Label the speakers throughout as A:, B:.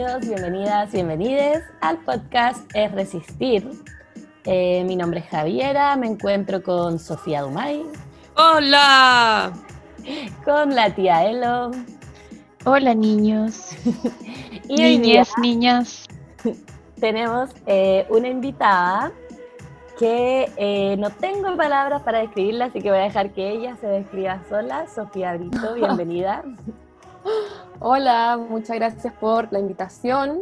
A: Bienvenidos, bienvenidas, bienvenides al podcast Es Resistir. Eh, mi nombre es Javiera, me encuentro con Sofía Dumay.
B: ¡Hola!
A: Con la tía Elo.
C: Hola niños.
A: y
C: Niñas, niñas.
A: Tenemos eh, una invitada que eh, no tengo palabras para describirla, así que voy a dejar que ella se describa sola. Sofía Brito, bienvenida.
D: Hola, muchas gracias por la invitación.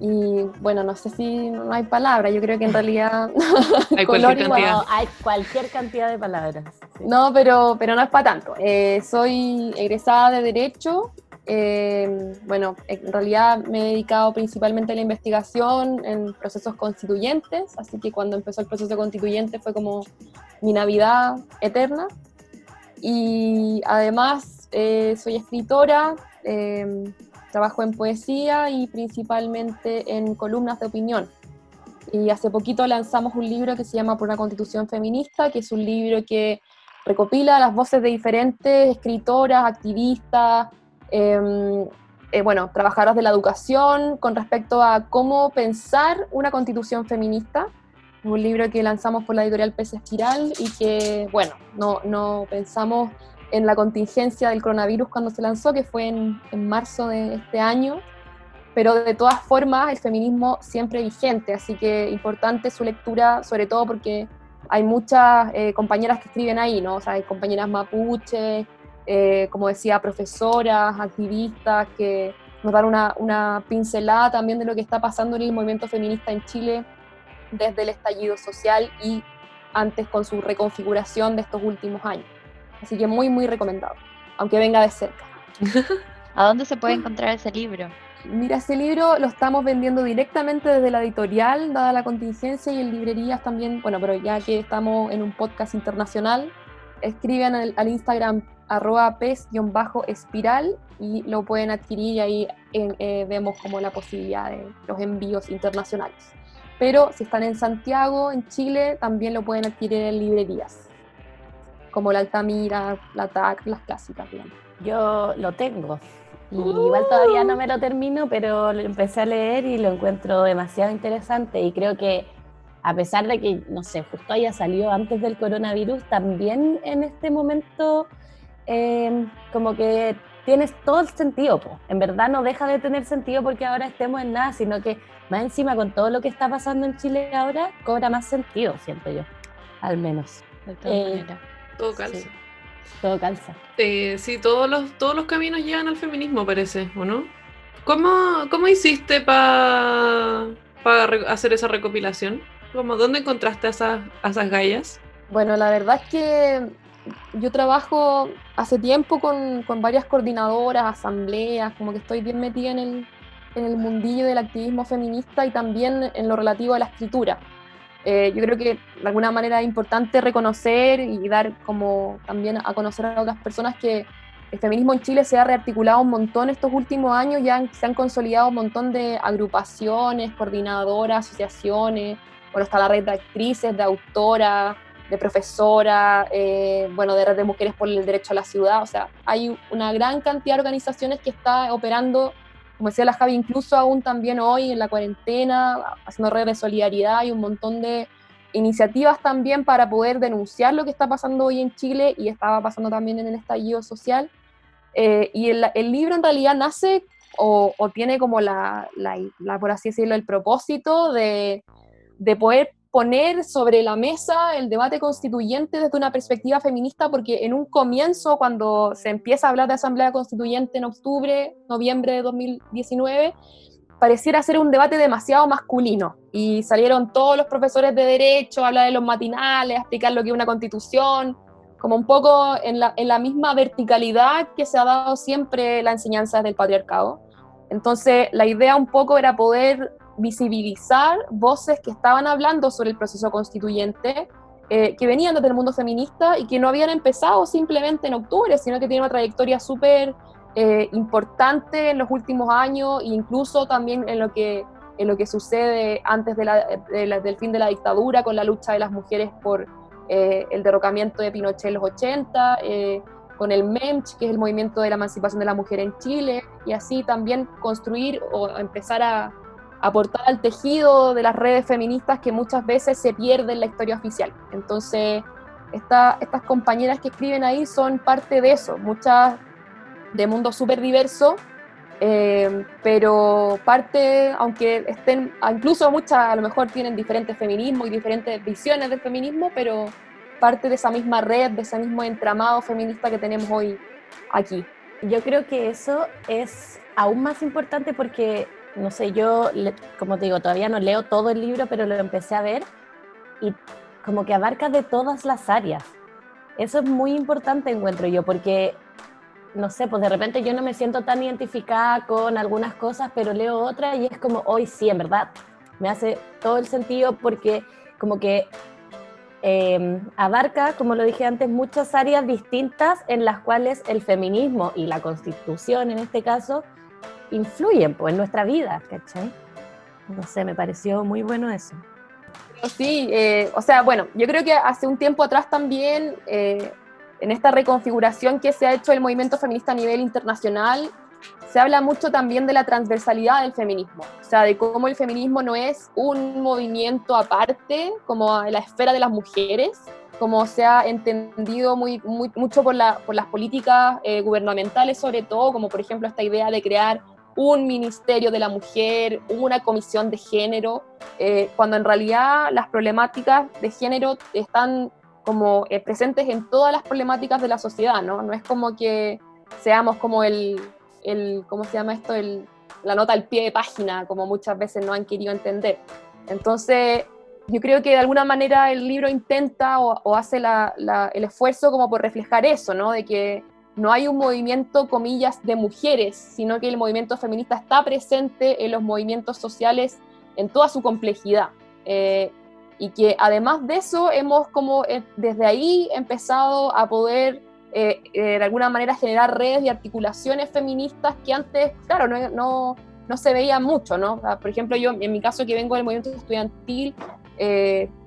D: Y bueno, no sé si no hay palabra, yo creo que en realidad
B: Hay
D: color
B: cualquier
D: igual.
B: cantidad.
A: Wow, hay cualquier cantidad de palabras. sí.
D: No, pero, pero no es para tanto. Eh, soy egresada de Derecho. eh, bueno, en realidad me he dedicado principalmente a la investigación en procesos constituyentes, así que cuando empezó el proceso constituyente fue como mi Navidad eterna. Y además eh, soy escritora, eh, trabajo en poesía y principalmente en columnas de opinión. Y hace poquito lanzamos un libro que se llama Por una Constitución Feminista, que es un libro que recopila las voces de diferentes escritoras, activistas, eh, eh, bueno, trabajadoras de la educación con respecto a cómo pensar una constitución feminista. Un libro que lanzamos por la editorial Pez Espiral y que, bueno, no, no pensamos en la contingencia del coronavirus cuando se lanzó, que fue en, en marzo de este año, pero de todas formas el feminismo siempre vigente, así que importante su lectura, sobre todo porque hay muchas eh, compañeras que escriben ahí, ¿no? O sea, hay compañeras mapuches, eh, como decía, profesoras, activistas, que nos dan una, una pincelada también de lo que está pasando en el movimiento feminista en Chile desde el estallido social y antes con su reconfiguración de estos últimos años. Así que muy, muy recomendado, aunque venga de cerca.
C: ¿A dónde se puede encontrar ese libro?
D: Mira, ese libro lo estamos vendiendo directamente desde la editorial, dada la contingencia, y en librerías también, bueno, pero ya que estamos en un podcast internacional, escriben al, al Instagram arroba pez-espiral y lo pueden adquirir y ahí eh, eh, vemos como la posibilidad de los envíos internacionales. Pero si están en Santiago, en Chile, también lo pueden adquirir en librerías, como la Altamira, la TAC, las clásicas, digamos.
A: Yo lo tengo. Y igual todavía no me lo termino, pero lo empecé a leer y lo encuentro demasiado interesante. Y creo que a pesar de que, no sé, justo haya salido antes del coronavirus, también en este momento eh, como que tienes todo el sentido. po. En verdad no deja de tener sentido porque ahora estemos en nada, sino que más encima con todo lo que está pasando en Chile ahora, cobra más sentido, siento yo, al menos.
C: De todas
A: Eh,
C: maneras.
B: Todo calza.
A: Sí. Todo calza.
B: Eh, sí, todos los, todos los caminos llegan al feminismo, parece, ¿o no? ¿Cómo, cómo hiciste para hacer esa recopilación? ¿Cómo, ¿Dónde encontraste a esas, a esas gallas?
D: Bueno, la verdad es que yo trabajo hace tiempo con, con varias coordinadoras, asambleas, como que estoy bien metida en el, en el mundillo del activismo feminista y también en lo relativo a la escritura. Eh, yo creo que de alguna manera es importante reconocer y dar como también a conocer a otras personas que el feminismo en Chile se ha rearticulado un montón estos últimos años, ya se han consolidado un montón de agrupaciones, coordinadoras, asociaciones, bueno, está la red de actrices, de autoras, de profesoras, eh, bueno, de red de mujeres por el derecho a la ciudad, o sea, hay una gran cantidad de organizaciones que está operando, como decía la Javi, incluso aún también hoy en la cuarentena, haciendo redes de solidaridad y un montón de iniciativas también para poder denunciar lo que está pasando hoy en Chile y estaba pasando también en el estallido social. Eh, y el, el libro en realidad nace o, o tiene como la, la- la, por así decirlo, el propósito de, de poder poner sobre la mesa el debate constituyente desde una perspectiva feminista, porque en un comienzo, cuando se empieza a hablar de Asamblea Constituyente en octubre, noviembre de 2019, pareciera ser un debate demasiado masculino. Y salieron todos los profesores de derecho a hablar de los matinales, a explicar lo que es una constitución, como un poco en la, en la misma verticalidad que se ha dado siempre la enseñanza del patriarcado. Entonces, la idea un poco era poder visibilizar voces que estaban hablando sobre el proceso constituyente, eh, que venían desde el mundo feminista y que no habían empezado simplemente en octubre, sino que tienen una trayectoria súper eh, importante en los últimos años e incluso también en lo que, en lo que sucede antes de la, del fin de la dictadura con la lucha de las mujeres por eh, el derrocamiento de Pinochet en los 80, con el MEMCH, que es el movimiento de la emancipación de la mujer en Chile, y así también construir o empezar a aportar al tejido de las redes feministas que muchas veces se pierde en la historia oficial. Entonces, estas compañeras que escriben ahí son parte de eso, muchas de mundo súper diverso, eh, pero parte, aunque estén, incluso muchas a lo mejor tienen diferentes feminismos y diferentes visiones del feminismo, pero parte de esa misma red, de ese mismo entramado feminista que tenemos hoy aquí.
A: Yo creo que eso es aún más importante porque, no sé, yo, como te digo, todavía no leo todo el libro, pero lo empecé a ver y como que abarca de todas las áreas. Eso es muy importante, encuentro yo, porque, no sé, pues de repente yo no me siento tan identificada con algunas cosas, pero leo otras y es como, hoy sí, en verdad, me hace todo el sentido porque como que Em, abarca, como lo dije antes, muchas áreas distintas en las cuales el feminismo y la constitución, en este caso, influyen pues, en nuestra vida, ¿cachai? No sé, me pareció muy bueno eso.
D: Sí, eh, o sea, bueno, yo creo que hace un tiempo atrás también, eh, en esta reconfiguración que se ha hecho el movimiento feminista a nivel internacional, se habla mucho también de la transversalidad del feminismo, o sea, de cómo el feminismo no es un movimiento aparte, como la esfera de las mujeres, como se ha entendido muy, mucho por, las políticas eh, gubernamentales, sobre todo, como por ejemplo esta idea de crear un ministerio de la mujer, una comisión de género, eh, cuando en realidad las problemáticas de género están como eh, presentes en todas las problemáticas de la sociedad, ¿no? No es como que seamos como el, el, ¿cómo se llama esto? El, la nota al pie de página, como muchas veces no han querido entender. Entonces, yo creo que de alguna manera el libro intenta o, hace el esfuerzo como por reflejar eso, ¿no? De que no hay un movimiento, comillas, de mujeres, sino que el movimiento feminista está presente en los movimientos sociales en toda su complejidad. Eh, y que además de eso hemos como eh, desde ahí empezado a poder eh, eh, de alguna manera generar redes y articulaciones feministas que antes, claro, no, no, no se veían mucho, ¿no? por ejemplo, yo en mi caso que vengo del movimiento estudiantil,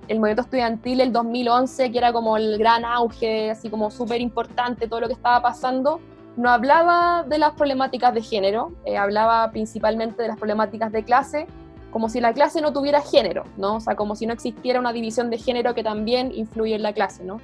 D: el movimiento estudiantil el 2011, que era como el gran auge, así como súper importante todo lo que estaba pasando, no hablaba de las problemáticas de género, hablaba principalmente de las problemáticas de clase, como si la clase no tuviera género, ¿no? O sea, como si no existiera una división de género que también influye en la clase, ¿no?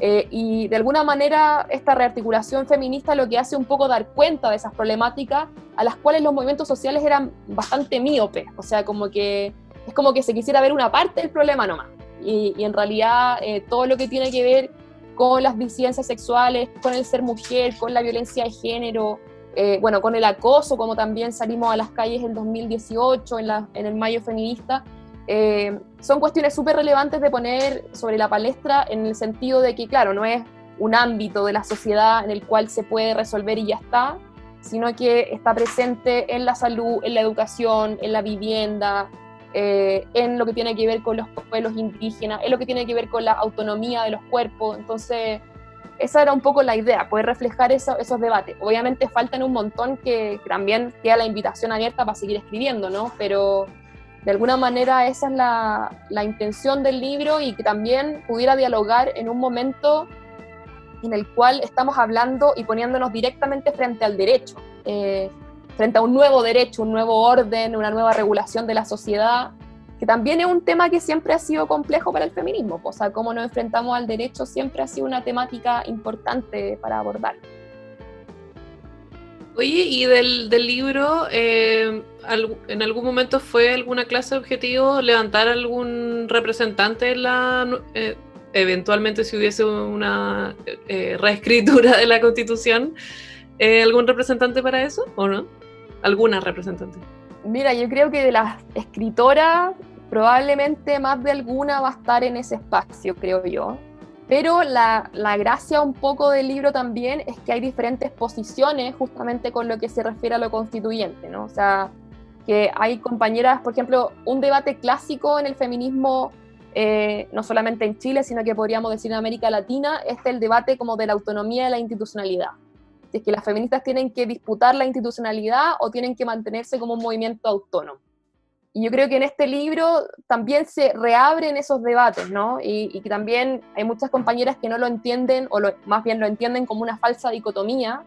D: Eh, y de alguna manera esta rearticulación feminista lo que hace un poco dar cuenta de esas problemáticas a las cuales los movimientos sociales eran bastante míopes, o sea, como que es como que se quisiera ver una parte del problema nomás. Y, y en realidad eh, todo lo que tiene que ver con las disidencias sexuales, con el ser mujer, con la violencia de género, eh, bueno, con el acoso, como también salimos a las calles en 2018, en, la, en el Mayo Feminista, eh, son cuestiones súper relevantes de poner sobre la palestra en el sentido de que, claro, no es un ámbito de la sociedad en el cual se puede resolver y ya está, sino que está presente en la salud, en la educación, en la vivienda, eh, en lo que tiene que ver con los pueblos indígenas, en lo que tiene que ver con la autonomía de los cuerpos. Entonces, esa era un poco la idea, poder reflejar eso, esos debates. Obviamente faltan un montón que también queda la invitación abierta para seguir escribiendo, ¿no? Pero de alguna manera esa es la, intención del libro y que también pudiera dialogar en un momento en el cual estamos hablando y poniéndonos directamente frente al derecho, eh, frente a un nuevo derecho, un nuevo orden, una nueva regulación de la sociedad, que también es un tema que siempre ha sido complejo para el feminismo, o sea, cómo nos enfrentamos al derecho siempre ha sido una temática importante para abordar.
B: Oye, y del, libro, eh, ¿en algún momento fue alguna clase de objetivo levantar algún representante en la... Eh, eventualmente si hubiese una eh, reescritura de la constitución, ¿algún representante para eso o no? ¿Alguna representante?
D: Mira, yo creo que de las escritoras, probablemente más de alguna va a estar en ese espacio, creo yo. Pero la, gracia un poco del libro también es que hay diferentes posiciones justamente con lo que se refiere a lo constituyente, ¿no? O sea, que hay compañeras, por ejemplo, un debate clásico en el feminismo, eh, no solamente en Chile, sino que podríamos decir en América Latina, es el debate como de la autonomía de la institucionalidad. Es que las feministas tienen que disputar la institucionalidad o tienen que mantenerse como un movimiento autónomo. Y yo creo que en este libro también se reabren esos debates, ¿no? Y, que también hay muchas compañeras que no lo entienden, o más bien lo entienden como una falsa dicotomía,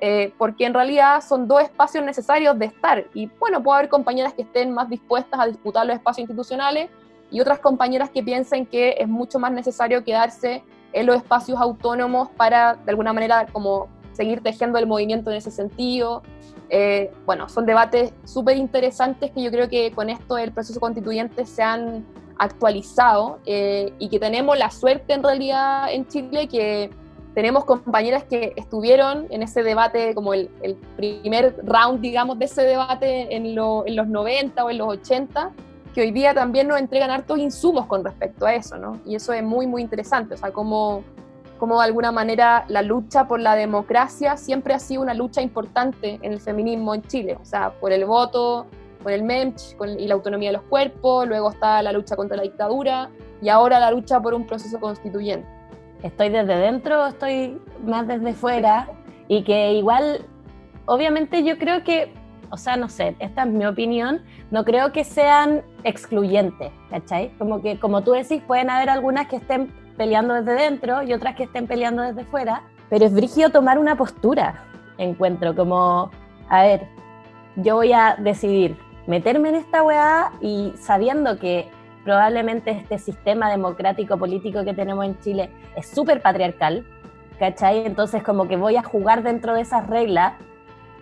D: eh, porque en realidad son dos espacios necesarios de estar. Y bueno, puede haber compañeras que estén más dispuestas a disputar los espacios institucionales y otras compañeras que piensen que es mucho más necesario quedarse en los espacios autónomos para, de alguna manera, como seguir tejiendo el movimiento en ese sentido. Eh, bueno, son debates súper interesantes que yo creo que con esto el proceso constituyente se han actualizado eh, y que tenemos la suerte en realidad en Chile que tenemos compañeras que estuvieron en ese debate, como el, primer round, digamos, de ese debate en, en, los 90 o en los 80, que hoy día también nos entregan hartos insumos con respecto a eso, ¿no? Y eso es muy, muy interesante, o sea, cómo, cómo de alguna manera la lucha por la democracia siempre ha sido una lucha importante en el feminismo en Chile, o sea, por el voto, por el MEMCH y la autonomía de los cuerpos, luego está la lucha contra la dictadura y ahora la lucha por un proceso constituyente.
A: Estoy desde dentro estoy más desde fuera y que igual, obviamente yo creo que, o sea, no sé, esta es mi opinión, no creo que sean excluyentes, ¿cachai? Como que, como tú decís, pueden haber algunas que estén peleando desde dentro y otras que estén peleando desde fuera, pero es brígido tomar una postura, encuentro, como, a ver, yo voy a decidir meterme en esta weá y sabiendo que probablemente este sistema democrático político que tenemos en Chile es súper patriarcal, ¿cachai? Entonces como que voy a jugar dentro de esas reglas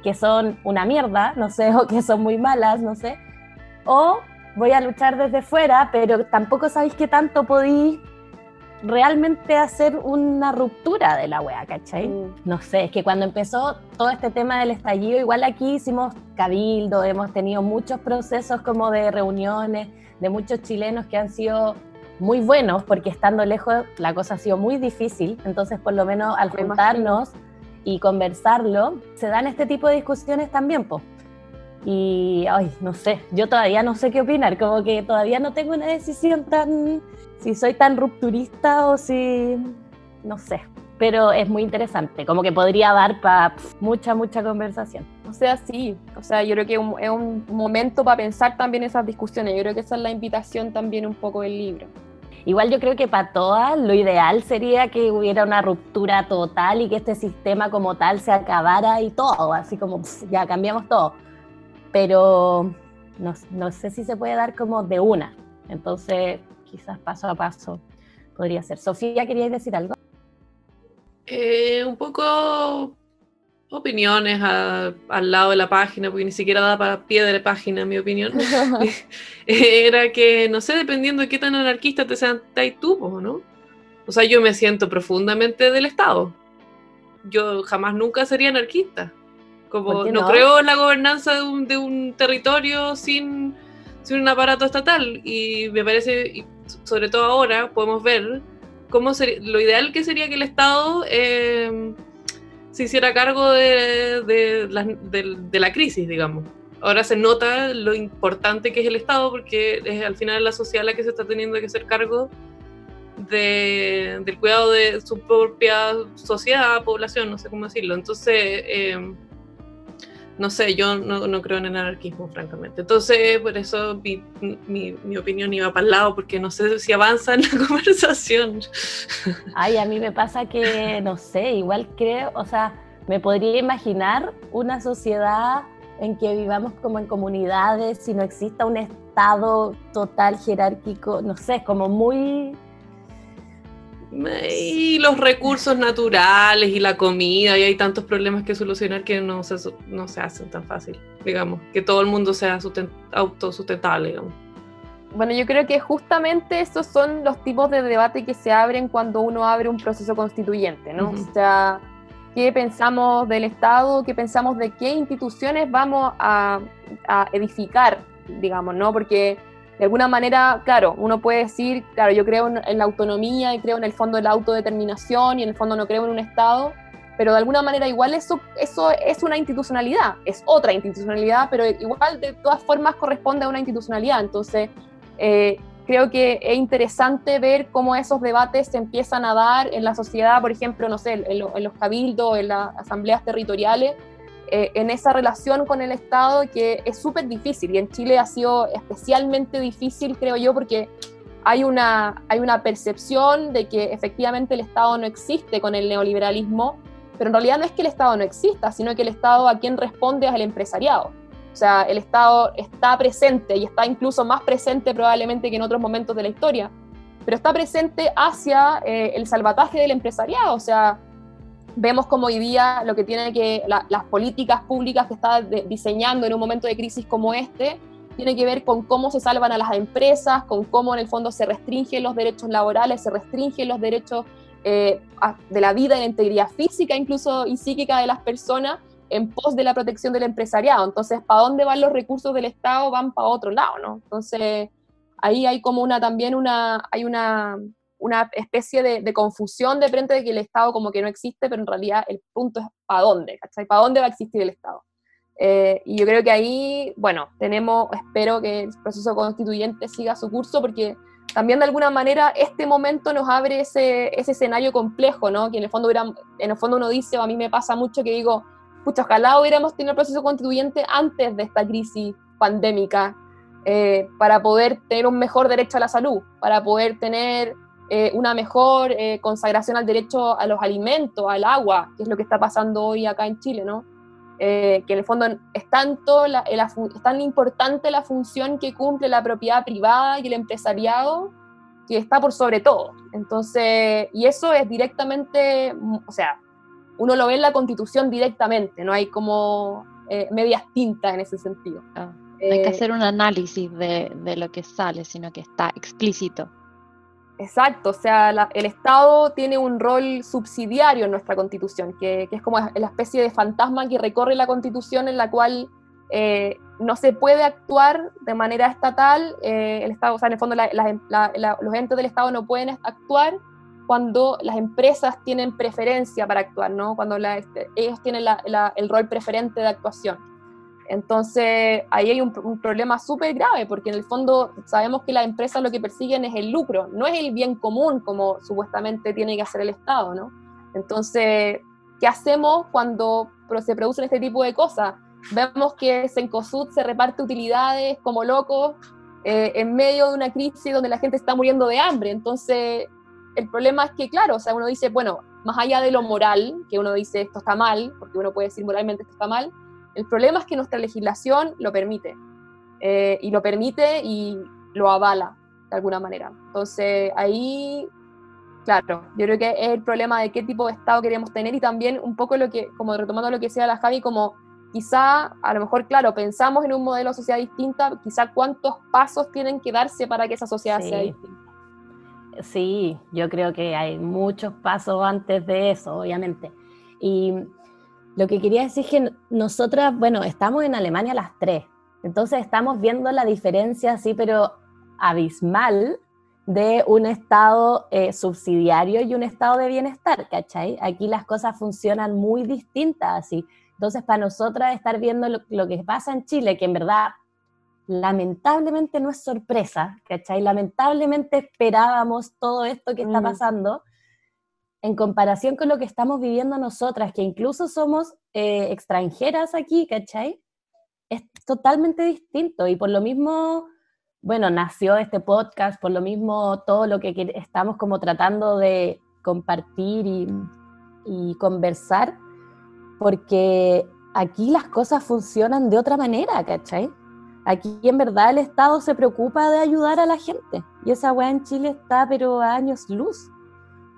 A: que son una mierda, no sé, o que son muy malas, no sé, o voy a luchar desde fuera, pero tampoco sabéis qué tanto podéis realmente hacer una ruptura de la wea, ¿cachai? Mm. No sé, es que cuando empezó todo este tema del estallido, igual aquí hicimos cabildo, hemos tenido muchos procesos como de reuniones, de muchos chilenos que han sido muy buenos, porque estando lejos la cosa ha sido muy difícil, entonces por lo menos al juntarnos y conversarlo, se dan este tipo de discusiones también, pues. Y, ay, no sé, yo todavía no sé qué opinar, como que todavía no tengo una decisión tan, si soy tan rupturista o si, no sé, pero es muy interesante, como que podría dar para mucha, mucha conversación.
D: O sea, sí, o sea, yo creo que es un momento para pensar también esas discusiones, yo creo que esa es la invitación también un poco del libro.
A: Igual yo creo que para todas lo ideal sería que hubiera una ruptura total y que este sistema como tal se acabara y todo, así como ya cambiamos todo. Pero no, no, sé si se puede dar como de una. Entonces, quizás paso a paso podría ser. Sofía, ¿queríais decir algo?
B: Eh, un poco opiniones al lado de la página, porque ni siquiera da para pie de la página, mi opinión. Era que, no sé, dependiendo de qué tan anarquista te seas tú, ¿no? O sea, yo me siento profundamente del Estado. Yo jamás nunca sería anarquista. Como no? creo en la gobernanza de un, de un territorio sin, sin, un aparato estatal. Y me parece, sobre todo ahora, podemos ver cómo sería, lo ideal que sería que el Estado eh, se hiciera cargo de, de, la, crisis, digamos. Ahora se nota lo importante que es el Estado porque es al final la sociedad la que se está teniendo que hacer cargo del cuidado de su propia sociedad, población, no sé cómo decirlo. Entonces, eh, no sé, yo no, creo en el anarquismo, francamente. Entonces, por eso mi, mi, opinión iba para el lado, porque no sé si avanza en la conversación.
A: Ay, a mí me pasa que, no sé, igual creo, o sea, me podría imaginar una sociedad en que vivamos como en comunidades, si no exista un estado total jerárquico, no sé, como muy
B: y los recursos naturales y la comida, y hay tantos problemas que solucionar que no se, no se hacen tan fácil, digamos, que todo el mundo sea autosustentable, digamos.
D: Bueno, yo creo que justamente esos son los tipos de debate que se abren cuando uno abre un proceso constituyente, ¿no? O sea, ¿qué pensamos del Estado? ¿Qué pensamos de qué instituciones vamos a, a edificar, digamos, ¿no? Porque de alguna manera, claro, uno puede decir, claro, yo creo en, la autonomía y creo en el fondo de la autodeterminación y en el fondo no creo en un Estado, pero de alguna manera igual eso, eso es una institucionalidad, es otra institucionalidad, pero igual de todas formas corresponde a una institucionalidad. Entonces, eh, creo que es interesante ver cómo esos debates se empiezan a dar en la sociedad, por ejemplo, no sé, en, los cabildos, en las asambleas territoriales, eh, en esa relación con el Estado que es súper difícil y en Chile ha sido especialmente difícil, creo yo, porque hay una, hay una percepción de que efectivamente el Estado no existe con el neoliberalismo, pero en realidad no es que el Estado no exista, sino que el Estado a quien responde es el empresariado. O sea, el Estado está presente y está incluso más presente probablemente que en otros momentos de la historia, pero está presente hacia eh, el salvataje del empresariado. O sea, vemos como hoy día lo que tiene que, las políticas públicas que está diseñando en un momento de crisis como este, tiene que ver con cómo se salvan a las empresas, con cómo en el fondo se restringen los derechos laborales, se restringen los derechos eh, de la vida y la integridad física incluso y psíquica de las personas en pos de la protección del empresariado. Entonces, ¿para dónde van los recursos del Estado? Van para otro lado, ¿no? Entonces, ahí hay como una, también una, hay una, una especie de, confusión de frente de que el Estado como que no existe, pero en realidad el punto es para dónde, ¿cachai? ¿Para dónde va a existir el Estado? Eh, y yo creo que ahí, bueno, tenemos, espero que el proceso constituyente siga su curso, porque también de alguna manera este momento nos abre ese, ese escenario complejo, ¿no? Que en el, fondo en el fondo uno dice, o a mí me pasa mucho que digo, pucha, ojalá hubiéramos tenido el proceso constituyente antes de esta crisis pandémica, eh, para poder tener un mejor derecho a la salud, para poder tener eh, una mejor eh, consagración al derecho a los alimentos, al agua, que es lo que está pasando hoy acá en Chile, ¿no? que en el fondo es, tanto es tan importante la función que cumple la propiedad privada y el empresariado que está por sobre todo. Entonces, y eso es directamente, o sea, uno lo ve en la constitución directamente, no hay como eh, medias tintas en ese sentido.
C: Ah, hay que eh, hacer un análisis de, de, lo que sale, sino que está explícito.
D: Exacto, o sea, el Estado tiene un rol subsidiario en nuestra constitución, que, es como la especie de fantasma que recorre la constitución en la cual eh, no se puede actuar de manera estatal, el Estado, o sea, en el fondo los entes del Estado no pueden actuar cuando las empresas tienen preferencia para actuar, ¿no? Cuando este, ellos tienen el rol preferente de actuación. Entonces, ahí hay un, problema súper grave, porque en el fondo sabemos que las empresas lo que persiguen es el lucro, no es el bien común como supuestamente tiene que hacer el Estado, ¿no? Entonces, ¿qué hacemos cuando se producen este tipo de cosas? Vemos que Sencosud se reparte utilidades como loco eh, en medio de una crisis donde la gente está muriendo de hambre. Entonces, el problema es que, claro, o sea, uno dice, bueno, más allá de lo moral, que uno dice esto está mal, porque uno puede decir moralmente esto está mal, el problema es que nuestra legislación lo permite. Eh, y lo permite y lo avala de alguna manera. Entonces, ahí, claro, yo creo que es el problema de qué tipo de Estado queremos tener y también un poco lo que, como retomando lo que decía la Javi, como quizá, a lo mejor, claro, pensamos en un modelo de sociedad distinta, quizá cuántos pasos tienen que darse para que esa sociedad sea distinta.
A: Sí, yo creo que hay muchos pasos antes de eso, obviamente. Y lo que quería decir es que nosotras, bueno, estamos en Alemania las tres, entonces estamos viendo la diferencia así, pero abismal de un estado eh, subsidiario y un estado de bienestar, ¿cachai? Aquí las cosas funcionan muy distintas así. Entonces, para nosotras estar viendo lo que pasa en Chile, que en verdad lamentablemente no es sorpresa, ¿cachai? Lamentablemente esperábamos todo esto que está mm. pasando en comparación con lo que estamos viviendo nosotras, que incluso somos eh, extranjeras aquí, ¿cachai? Es totalmente distinto y por lo mismo, bueno, nació este podcast, por lo mismo todo lo que estamos como tratando de compartir y, conversar, porque aquí las cosas funcionan de otra manera, ¿cachai? Aquí en verdad el Estado se preocupa de ayudar a la gente. Y esa weá en Chile está pero a años luz.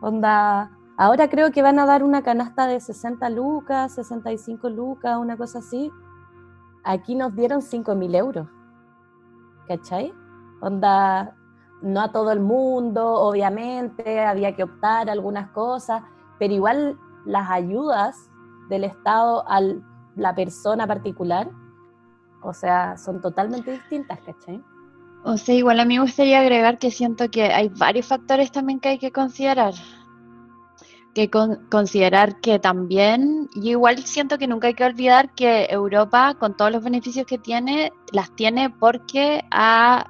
A: Onda, ahora creo que van a dar una canasta de 60 lucas, 65 lucas, una cosa así. Aquí nos dieron 5 mil euros. ¿Cachai? Onda, no a todo el mundo, obviamente, había que optar algunas cosas, pero igual las ayudas del Estado a la persona particular o sea, son totalmente distintas, ¿cachai?
C: O sea, igual a mí me gustaría agregar que siento que hay varios factores también que hay que considerar. que con- considerar que también, yo igual siento que nunca hay que olvidar que Europa, con todos los beneficios que tiene, las tiene porque ha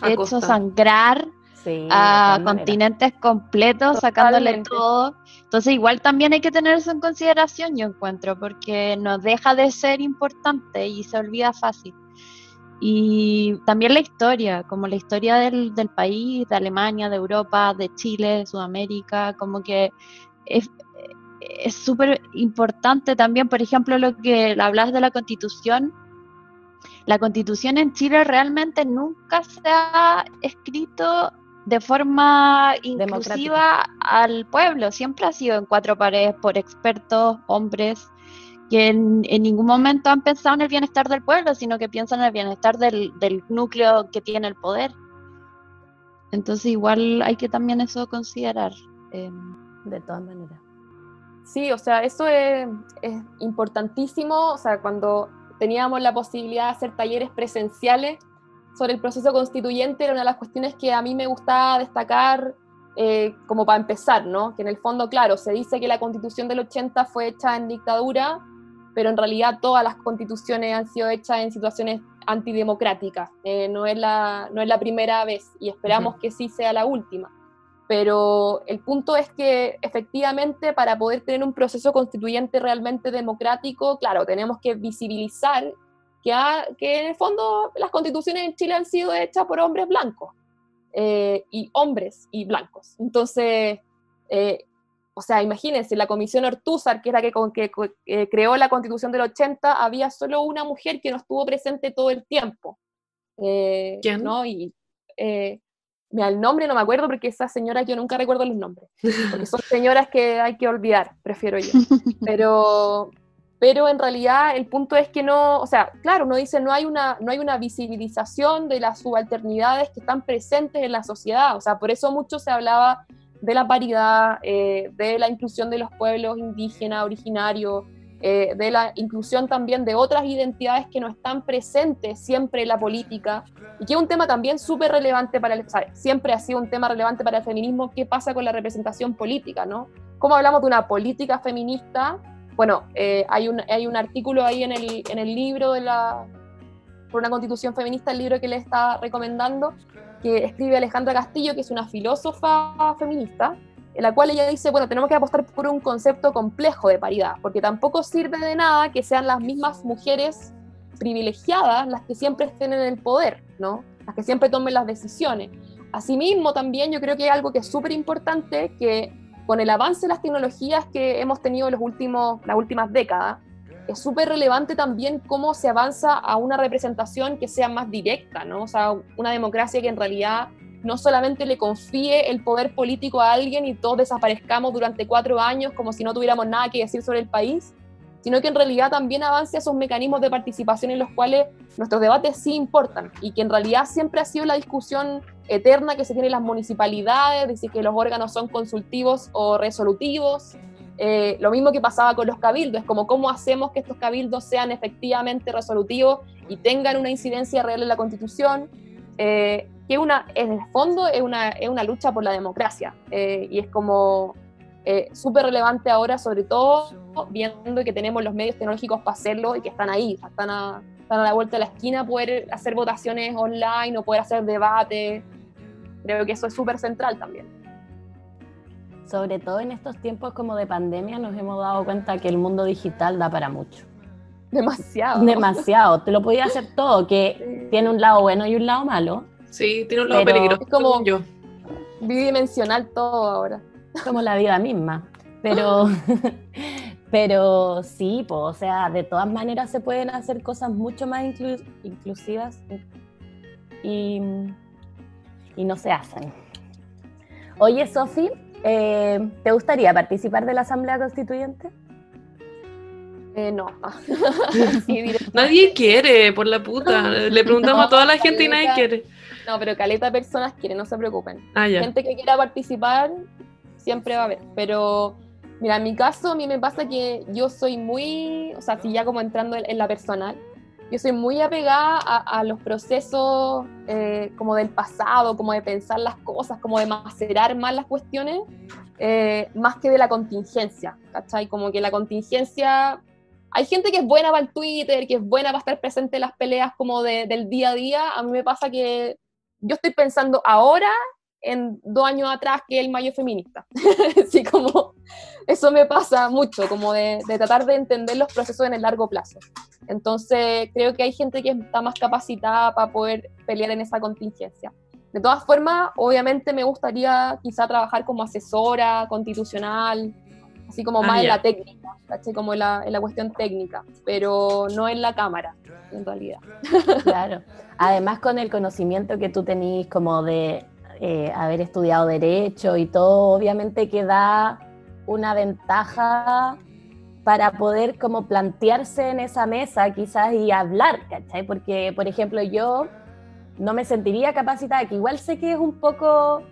B: A
C: hecho
B: costa.
C: sangrar
A: Sí,
C: a continentes completos, sacándole
D: Totalmente.
C: todo. Entonces igual también hay que tener eso en consideración, yo encuentro, porque no deja de ser importante y se olvida fácil. Y también la historia, como la historia del, del país, de Alemania, de Europa, de Chile, de Sudamérica, como que es es súper importante también, por ejemplo, lo que hablas de la constitución. La constitución en Chile realmente nunca se ha escrito de forma inclusiva al pueblo, siempre ha sido en cuatro paredes por expertos, hombres, que en, en ningún momento han pensado en el bienestar del pueblo, sino que piensan en el bienestar del, del núcleo que tiene el poder. Entonces igual hay que también eso considerar. em,
A: De todas maneras.
D: Sí, o sea, eso es, es importantísimo. O sea, cuando teníamos la posibilidad de hacer talleres presenciales sobre el proceso constituyente, era una de las cuestiones que a mí me gustaba destacar eh, como para empezar, ¿no? Que en el fondo, claro, se dice que la constitución del 80 fue hecha en dictadura, pero en realidad todas las constituciones han sido hechas en situaciones antidemocráticas. Eh, no, es la, no es la primera vez y esperamos que sí sea la última pero el punto es que efectivamente para poder tener un proceso constituyente realmente democrático, claro, tenemos que visibilizar que, ha- que en el fondo las constituciones en Chile han sido hechas por hombres blancos, eh, y hombres y blancos. Entonces, eh, o sea, imagínense, la comisión Ortúzar, que es la que, con- que, eh, creó la constitución del 80, había solo una mujer que no estuvo presente todo el tiempo. Eh,
B: ¿Quién?
D: ¿no? Y, eh, mira, el nombre no me acuerdo porque esas señoras yo nunca recuerdo los nombres, porque son señoras que hay que olvidar, prefiero yo. Pero, pero en realidad el punto es que no, o sea, claro, uno dice no hay una, no hay una visibilización de las subalternidades que están presentes en la sociedad, o sea, por eso mucho se hablaba de la paridad, eh, de la inclusión de los pueblos indígenas, originarios, eh, de la inclusión también de otras identidades que no están presentes siempre en la política, y que es un tema también súper relevante para el, o sea, siempre ha sido un tema relevante para el feminismo, qué pasa con la representación política, ¿no? ¿Cómo hablamos de una política feminista? Bueno, eh, hay, un, hay un artículo ahí en el, en el libro de la, por una constitución feminista, el libro que le está recomendando, que escribe Alejandra Castillo, que es una filósofa feminista, en la cual ella dice, bueno, tenemos que apostar por un concepto complejo de paridad, porque tampoco sirve de nada que sean las mismas mujeres privilegiadas las que siempre estén en el poder, ¿no? Las que siempre tomen las decisiones. Asimismo, también yo creo que es algo que es súper importante, que con el avance de las tecnologías que hemos tenido en los últimos, las últimas décadas, es súper relevante también cómo se avanza a una representación que sea más directa, ¿no? O sea, una democracia que en realidad no solamente le confíe el poder político a alguien y todos desaparezcamos durante cuatro años como si no tuviéramos nada que decir sobre el país, sino que en realidad también avance esos mecanismos de participación en los cuales nuestros debates sí importan y que en realidad siempre ha sido la discusión eterna que se tiene en las municipalidades, de si que los órganos son consultivos o resolutivos. Eh, lo mismo que pasaba con los cabildos, es como cómo hacemos que estos cabildos sean efectivamente resolutivos y tengan una incidencia real en la constitución, eh, que una, en el fondo es una, es una lucha por la democracia eh, y es como eh, súper relevante ahora, sobre todo viendo que tenemos los medios tecnológicos para hacerlo y que están ahí, están a, están a la vuelta de la esquina, poder hacer votaciones online o poder hacer debates. Creo que eso es súper central también.
A: Sobre todo en estos tiempos como de pandemia nos hemos dado cuenta que el mundo digital da para mucho.
D: Demasiado.
A: Demasiado. Te lo podía hacer todo, que
D: Sí.
A: tiene un lado bueno y un lado malo,
B: Sí, tiene un lado peligroso,
D: Es como-
B: yo.
D: Bidimensional todo ahora.
A: como la vida misma. Pero, pero sí, po, o sea, de todas maneras se pueden hacer cosas mucho más inclu- inclusivas y, y no se hacen. Oye, Sofi, eh, ¿te gustaría participar de la Asamblea Constituyente?
D: Eh, no. Sí.
B: Nadie quiere, por la puta. Le preguntamos a toda la gente y nadie quiere.
D: No, pero caleta de personas quieren, no se preocupen.
B: Ah, ya.
D: Gente que quiera participar, siempre va a haber. Pero, mira, en mi caso, a mí me pasa que yo soy muy, o sea, si ya como entrando en, en la personal, yo soy muy apegada a, a los procesos eh, como del pasado, como de pensar las cosas, como de macerar más las cuestiones. eh, más que de la contingencia, ¿cachai? Como que la contingencia, hay gente que es buena para el Twitter, que es buena para estar presente en las peleas como del día a día, a mí me pasa que yo estoy pensando ahora en dos años atrás que el mayo feminista. Así como eso me pasa mucho, como de, de, tratar de entender los procesos en el largo plazo. Entonces creo que hay gente que está más capacitada para poder pelear en esa contingencia. De todas formas, obviamente me gustaría quizá trabajar como asesora constitucional, así como ah, más en la técnica, como en la, en la cuestión técnica, pero no en la cámara, en realidad.
A: Claro. Además, con el conocimiento que tú tenés como de eh, haber estudiado derecho y todo, obviamente que da una ventaja para poder como plantearse en esa mesa quizás y hablar, ¿cachai? Porque, por ejemplo, yo no me sentiría capacitada, que igual sé que es un poco,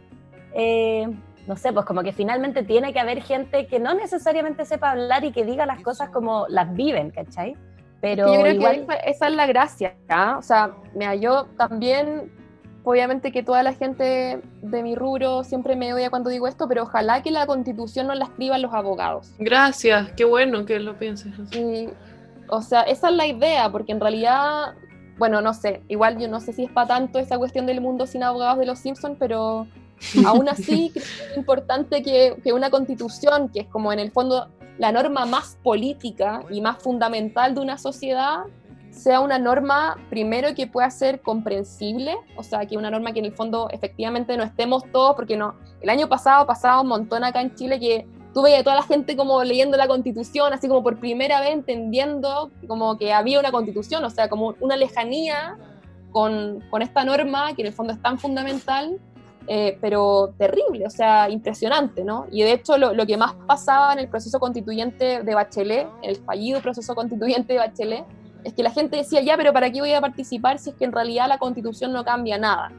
A: eh, no sé, pues como que finalmente tiene que haber gente que no necesariamente sepa hablar y que diga las cosas como las viven, ¿cachai?
D: Pero yo creo igual... que esa es la gracia, ¿ah? O sea, mira, yo también, obviamente que toda la gente de mi rubro siempre me odia cuando digo esto, pero ojalá que la constitución no la escriban los abogados.
B: Gracias, qué bueno que lo pienses.
D: O sea, esa es la idea, porque en realidad bueno, no sé, igual yo no sé si es para tanto esa cuestión del mundo sin abogados de los Simpsons, pero aún así creo que es importante que, que, una constitución, que es como en el fondo la norma más política y más fundamental de una sociedad, sea una norma primero que pueda ser comprensible, o sea, que una norma que en el fondo efectivamente no estemos todos, porque no, el año pasado pasaba un montón acá en Chile que tuve a toda la gente como leyendo la constitución, así como por primera vez entendiendo como que había una constitución, o sea, como una lejanía con, con esta norma que en el fondo es tan fundamental, eh, pero terrible, o sea, impresionante, ¿no? Y de hecho lo, lo, que más pasaba en el proceso constituyente de Bachelet, el fallido proceso constituyente de Bachelet, es que la gente decía, ya, pero ¿para qué voy a participar si es que en realidad la constitución no cambia nada?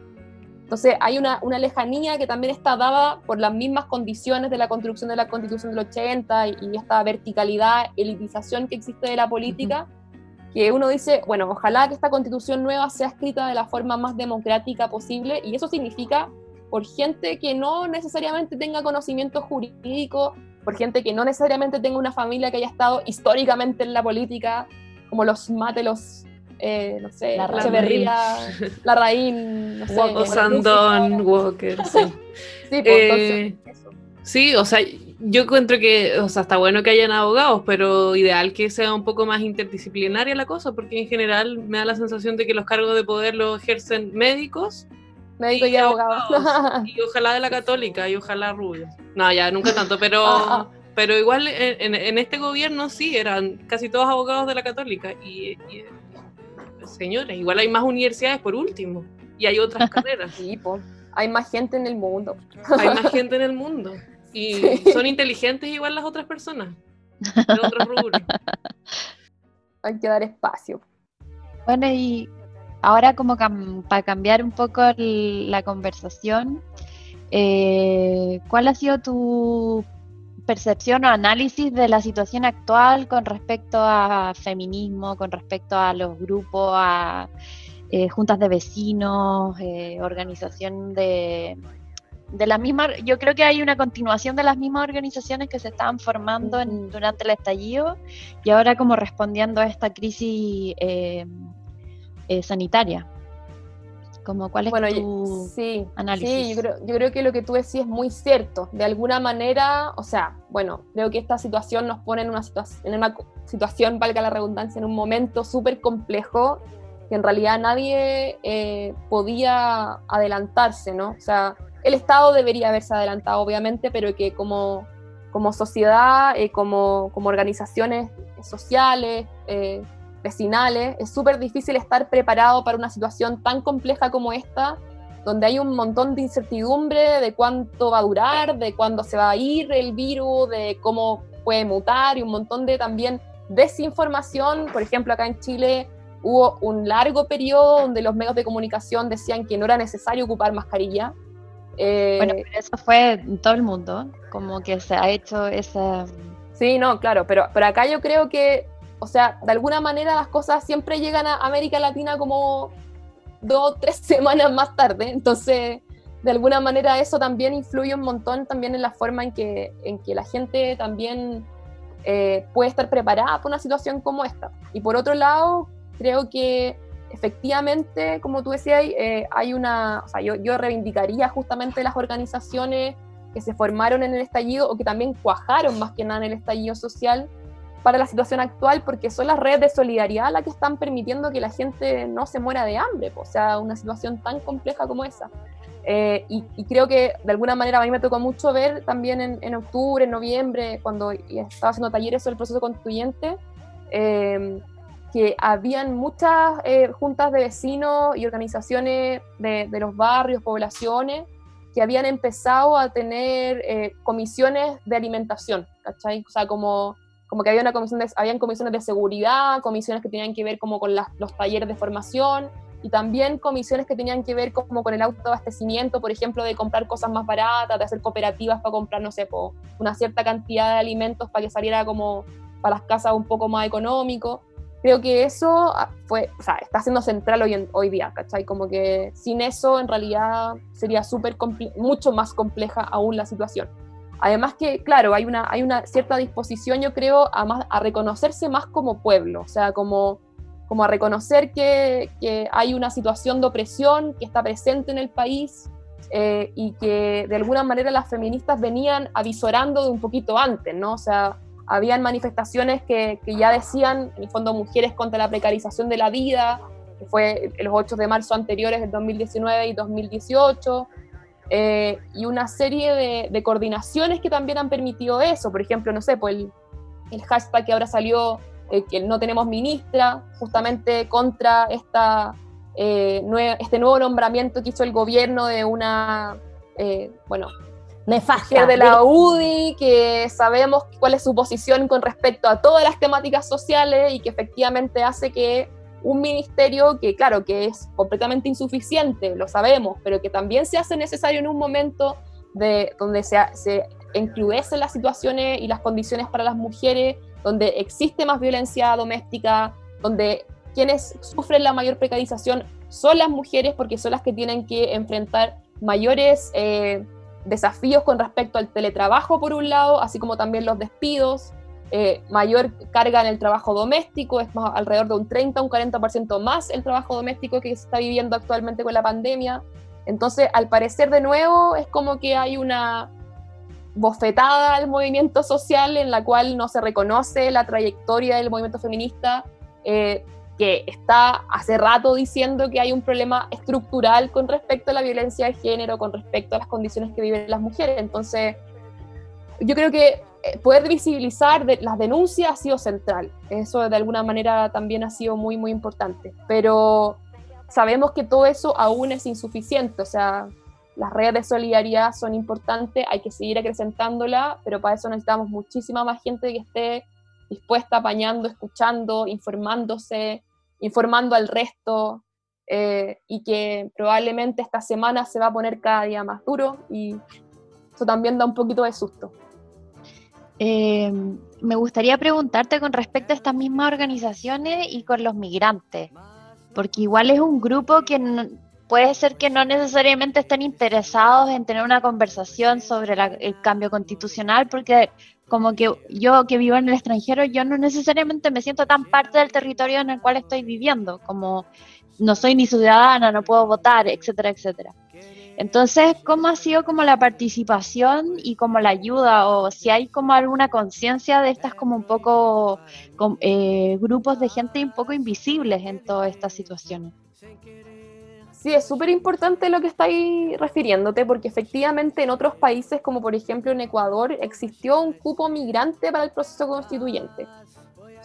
D: Entonces hay una, una, lejanía que también está dada por las mismas condiciones de la construcción de la constitución del 80 y, esta verticalidad, elitización que existe de la política, que uno dice, bueno, ojalá que esta constitución nueva sea escrita de la forma más democrática posible y eso significa por gente que no necesariamente tenga conocimiento jurídico, por gente que no necesariamente tenga una familia que haya estado históricamente en la política, como los mate los eh, no sé, la Echeverría, la Raín, no sé.
B: O Sandón, Walker, sí.
D: sí, pues, eh,
B: sí, o sea, yo encuentro que, o sea, está bueno que hayan abogados, pero ideal que sea un poco más interdisciplinaria la cosa, porque en general me da la sensación de que los cargos de poder los ejercen médicos.
D: Médicos y, abogados.
B: y ojalá de la católica y ojalá rubios. No, ya, nunca tanto, pero... pero igual en, en, este gobierno sí, eran casi todos abogados de la católica y, y señores, igual hay más universidades por último y hay otras carreras.
D: Sí, hay más gente en el mundo.
B: Hay más gente en el mundo y son inteligentes igual las otras personas de otros rubros.
D: Hay que dar espacio.
C: Bueno, y ahora como para cambiar un poco la conversación, eh, ¿cuál ha sido tu percepción o análisis de la situación actual con respecto a feminismo, con respecto a los grupos, a eh, juntas de vecinos, eh, organización de, de las mismas, yo creo que hay una continuación de las mismas organizaciones que se estaban formando durante el estallido y ahora como respondiendo a esta crisis eh, sanitaria. Como, ¿Cuál es bueno, tu sí, análisis?
D: Sí, yo creo, yo creo, que lo que tú decís es muy cierto. De alguna manera, o sea, bueno, creo que esta situación nos pone en una, en una situación, valga la redundancia, en un momento súper complejo que en realidad nadie eh, podía adelantarse, ¿no? O sea, el Estado debería haberse adelantado, obviamente, pero que como, como sociedad, eh, como, como organizaciones sociales, eh, vecinales, es súper difícil estar preparado para una situación tan compleja como esta, donde hay un montón de incertidumbre de cuánto va a durar, de cuándo se va a ir el virus, de cómo puede mutar y un montón de también desinformación. Por ejemplo, acá en Chile hubo un largo periodo donde los medios de comunicación decían que no era necesario ocupar mascarilla.
C: Eh, bueno, pero eso fue en todo el mundo, como que se ha hecho esa...
D: Sí, no, claro, pero, pero acá yo creo que o sea, de alguna manera las cosas siempre llegan a América Latina como dos o tres semanas más tarde, entonces de alguna manera eso también influye un montón también en la forma en que, en que la gente también eh, puede estar preparada para una situación como esta. Y por otro lado, creo que efectivamente, como tú decías, eh, hay una, o sea, yo, yo reivindicaría justamente las organizaciones que se formaron en el estallido o que también cuajaron más que nada en el estallido social para la situación actual, porque son las redes de solidaridad las que están permitiendo que la gente no se muera de hambre, o sea, una situación tan compleja como esa. Eh, y, creo que de alguna manera a mí me tocó mucho ver también en, octubre, en noviembre, cuando estaba haciendo talleres sobre el proceso constituyente, eh, que habían muchas eh, juntas de vecinos y organizaciones de, de, los barrios, poblaciones, que habían empezado a tener comisiones de alimentación, ¿cachai? O sea, como, como que había una comisión de, habían comisiones de seguridad, comisiones que tenían que ver como con los talleres de formación, y también comisiones que tenían que ver como con el autoabastecimiento, por ejemplo, de comprar cosas más baratas, de hacer cooperativas para comprar, no sé, una cierta cantidad de alimentos para que saliera como para las casas un poco más económico. Creo que eso ah, fue, o sea, está siendo central hoy, hoy día, ¿cachai? Como que sin eso en realidad sería súper mucho más compleja aún la situación. Además que, claro, hay una, cierta disposición, yo creo, a, reconocerse más como pueblo, o sea, como a reconocer que, hay una situación de opresión que está presente en el país eh, y que de alguna manera las feministas venían avisorando de un poquito antes, ¿no? O sea, habían manifestaciones que, ya decían, en el fondo, mujeres contra la precarización de la vida, que fue los 8 de marzo anteriores del 2019 y 2018, eh, y una serie de, coordinaciones que también han permitido eso, por ejemplo, no sé, pues el, el hashtag que ahora salió eh, que no tenemos ministra, justamente contra esta, eh, este nuevo nombramiento que hizo el gobierno de una, eh, bueno,
A: nefasta.
D: de la UDI, que sabemos cuál es su posición con respecto a todas las temáticas sociales y que efectivamente hace que un ministerio que, claro, que es completamente insuficiente, lo sabemos, pero que también se hace necesario en un momento de, donde se, se encrudecen las situaciones y las condiciones para las mujeres donde existe más violencia doméstica, donde quienes sufren la mayor precarización son las mujeres porque son las que tienen que enfrentar mayores eh, desafíos con respecto al teletrabajo por un lado, así como también los despidos, eh, mayor carga en el trabajo doméstico, es más, alrededor de un 30 un 40% más el trabajo doméstico que se está viviendo actualmente con la pandemia. Entonces, al parecer de nuevo, es como que hay una, bofetada al movimiento social en la cual no se reconoce la trayectoria del movimiento feminista, eh, que está hace rato diciendo que hay un problema estructural con respecto a la violencia de género, con respecto a las condiciones que viven las mujeres. Entonces, yo creo que poder visibilizar las denuncias ha sido central. Eso de alguna manera también ha sido muy, muy importante. Pero sabemos que todo eso aún es insuficiente. O sea, las redes de solidaridad son importantes, hay que seguir acrecentándola, pero para eso necesitamos muchísima más gente que esté dispuesta, apañando, escuchando, informándose, informando al resto, eh, y que probablemente esta semana se va a poner cada día más duro y eso también da un poquito de susto.
C: Eh, me gustaría preguntarte con respecto a estas mismas organizaciones y con los migrantes, porque igual es un grupo que puede ser que no necesariamente estén interesados en tener una conversación sobre el cambio constitucional, porque como que yo que vivo en el extranjero, yo no necesariamente me siento tan parte del territorio en el cual estoy viviendo, como no soy ni ciudadana, no puedo votar, etcétera, etcétera. Entonces, ¿cómo ha sido como la participación y como la ayuda? O si hay como alguna conciencia de estas como un poco eh, grupos de gente un poco invisibles en todas estas situaciones.
D: Sí, es súper importante lo que estáis refiriéndote, porque efectivamente en otros países, como por ejemplo en Ecuador, existió un cupo migrante para el proceso constituyente.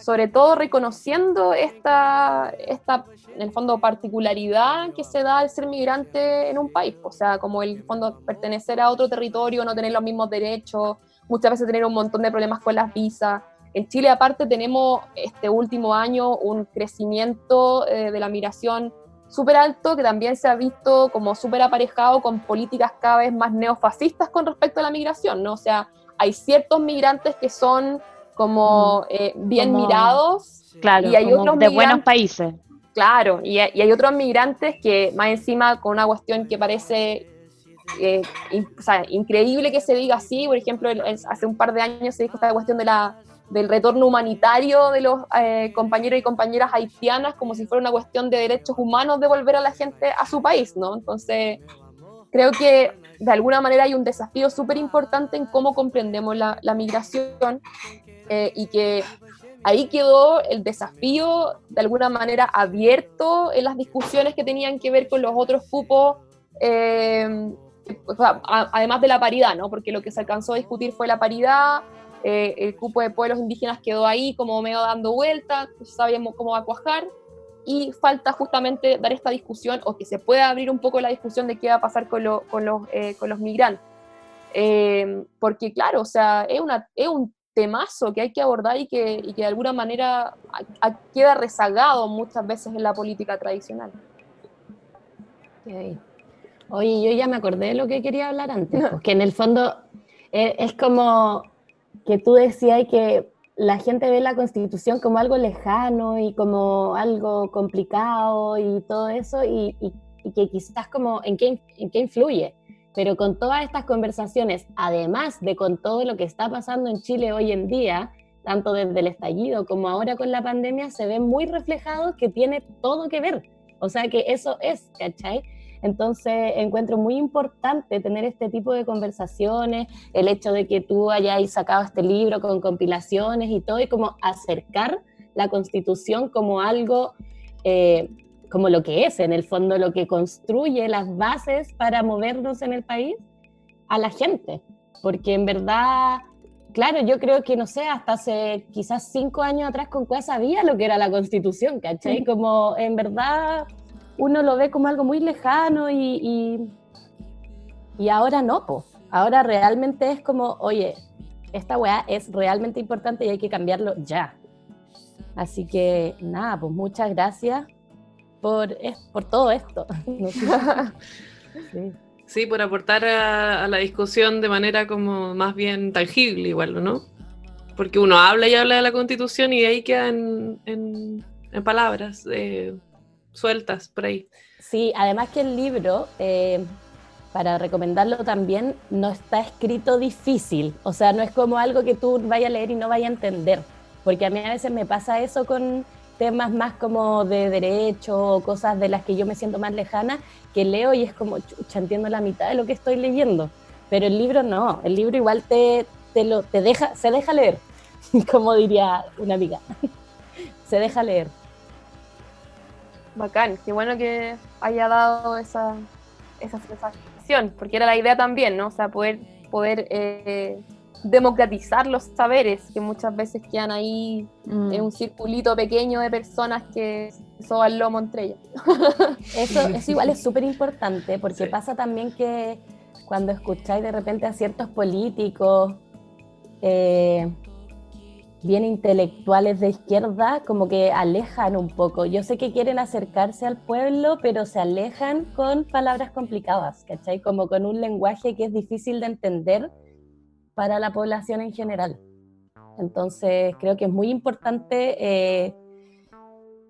D: Sobre todo reconociendo esta, esta, en el fondo, particularidad que se da al ser migrante en un país. O sea, como el fondo pertenecer a otro territorio, no tener los mismos derechos, muchas veces tener un montón de problemas con las visas. En Chile, aparte, tenemos este último año un crecimiento eh, de la migración súper alto, que también se ha visto como súper aparejado con políticas cada vez más neofascistas con respecto a la migración, ¿no? O sea, hay ciertos migrantes que son como eh, bien mirados
C: claro, y hay otros de buenos países.
D: Claro, y, hay otros migrantes que más encima con una cuestión que parece eh, o sea, increíble que se diga así. Por ejemplo, hace un par de años se dijo esta cuestión de la, del retorno humanitario de los eh, compañeros y compañeras haitianas como si fuera una cuestión de derechos humanos de volver a la gente a su país, ¿no? Entonces, creo que de alguna manera hay un desafío súper importante en cómo comprendemos la, la migración eh, y que ahí quedó el desafío de alguna manera abierto en las discusiones que tenían que ver con los otros cupos eh, además de la paridad, ¿no? Porque lo que se alcanzó a discutir fue la paridad, eh, el cupo de pueblos indígenas quedó ahí como medio dando vuelta, no sabíamos cómo va a cuajar, y falta justamente dar esta discusión, o que se pueda abrir un poco la discusión de qué va a pasar con, con, los, eh, con los, migrantes. Eh, porque claro, o sea, es, una, es un temazo que hay que abordar y que, y que de alguna manera queda rezagado muchas veces en la política tradicional.
A: Oye, yo ya me acordé de lo que quería hablar antes, porque pues, en el fondo eh, es, como que tú decías que la gente ve la constitución como algo lejano y como algo complicado y todo eso, y, que quizás como en qué, en qué influye. Pero con todas estas conversaciones, además de con todo lo que está pasando en Chile hoy en día, tanto desde el estallido como ahora con la pandemia, se ve muy reflejado que tiene todo que ver. O sea que eso es, ¿cachai? Entonces encuentro muy importante tener este tipo de conversaciones, el hecho de que tú hayáis sacado este libro con compilaciones y todo, y como acercar la constitución como algo, eh, como lo que es, en el fondo lo que construye las bases para movernos en el país a la gente, porque en verdad... Claro, yo creo que, no sé, hasta hace quizás cinco años atrás con cuál sabía lo que era la constitución, ¿cachai? Como en verdad uno lo ve como algo muy lejano y, y, ahora no, pues. Ahora realmente es como, oye, esta weá es realmente importante y hay que cambiarlo ya. Así que nada, pues muchas gracias por, por todo esto.
B: sí. por aportar a, la discusión de manera como más bien tangible igual, ¿no? Porque uno habla y habla de la constitución y ahí queda en, en, palabras. Eh, sueltas por ahí.
A: Sí, además que el libro, eh, para recomendarlo también, no está escrito difícil, o sea, no es como algo que tú vayas a leer y no vayas a entender, porque a mí a veces me pasa eso con temas más como de derecho o cosas de las que yo me siento más lejana, que leo y es como, chucha, la mitad de lo que estoy leyendo, pero el libro no, el libro igual te, te, lo, te deja, se deja leer, como diría una amiga, se deja leer.
D: Bacán, qué bueno que haya dado esa, esa sensación, porque era la idea también, ¿no? O sea, poder, poder eh, democratizar los saberes que muchas veces quedan ahí en mm. un circulito pequeño de personas que soban lomo entre ellas.
A: Eso, eso igual es súper importante, porque pasa también que cuando escucháis de repente a ciertos políticos, eh, bien intelectuales de izquierda como que alejan un poco. Yo sé que quieren acercarse al pueblo, pero se alejan con palabras complicadas, ¿cachai? Como con un lenguaje que es difícil de entender para la población en general. Entonces creo que es muy importante eh,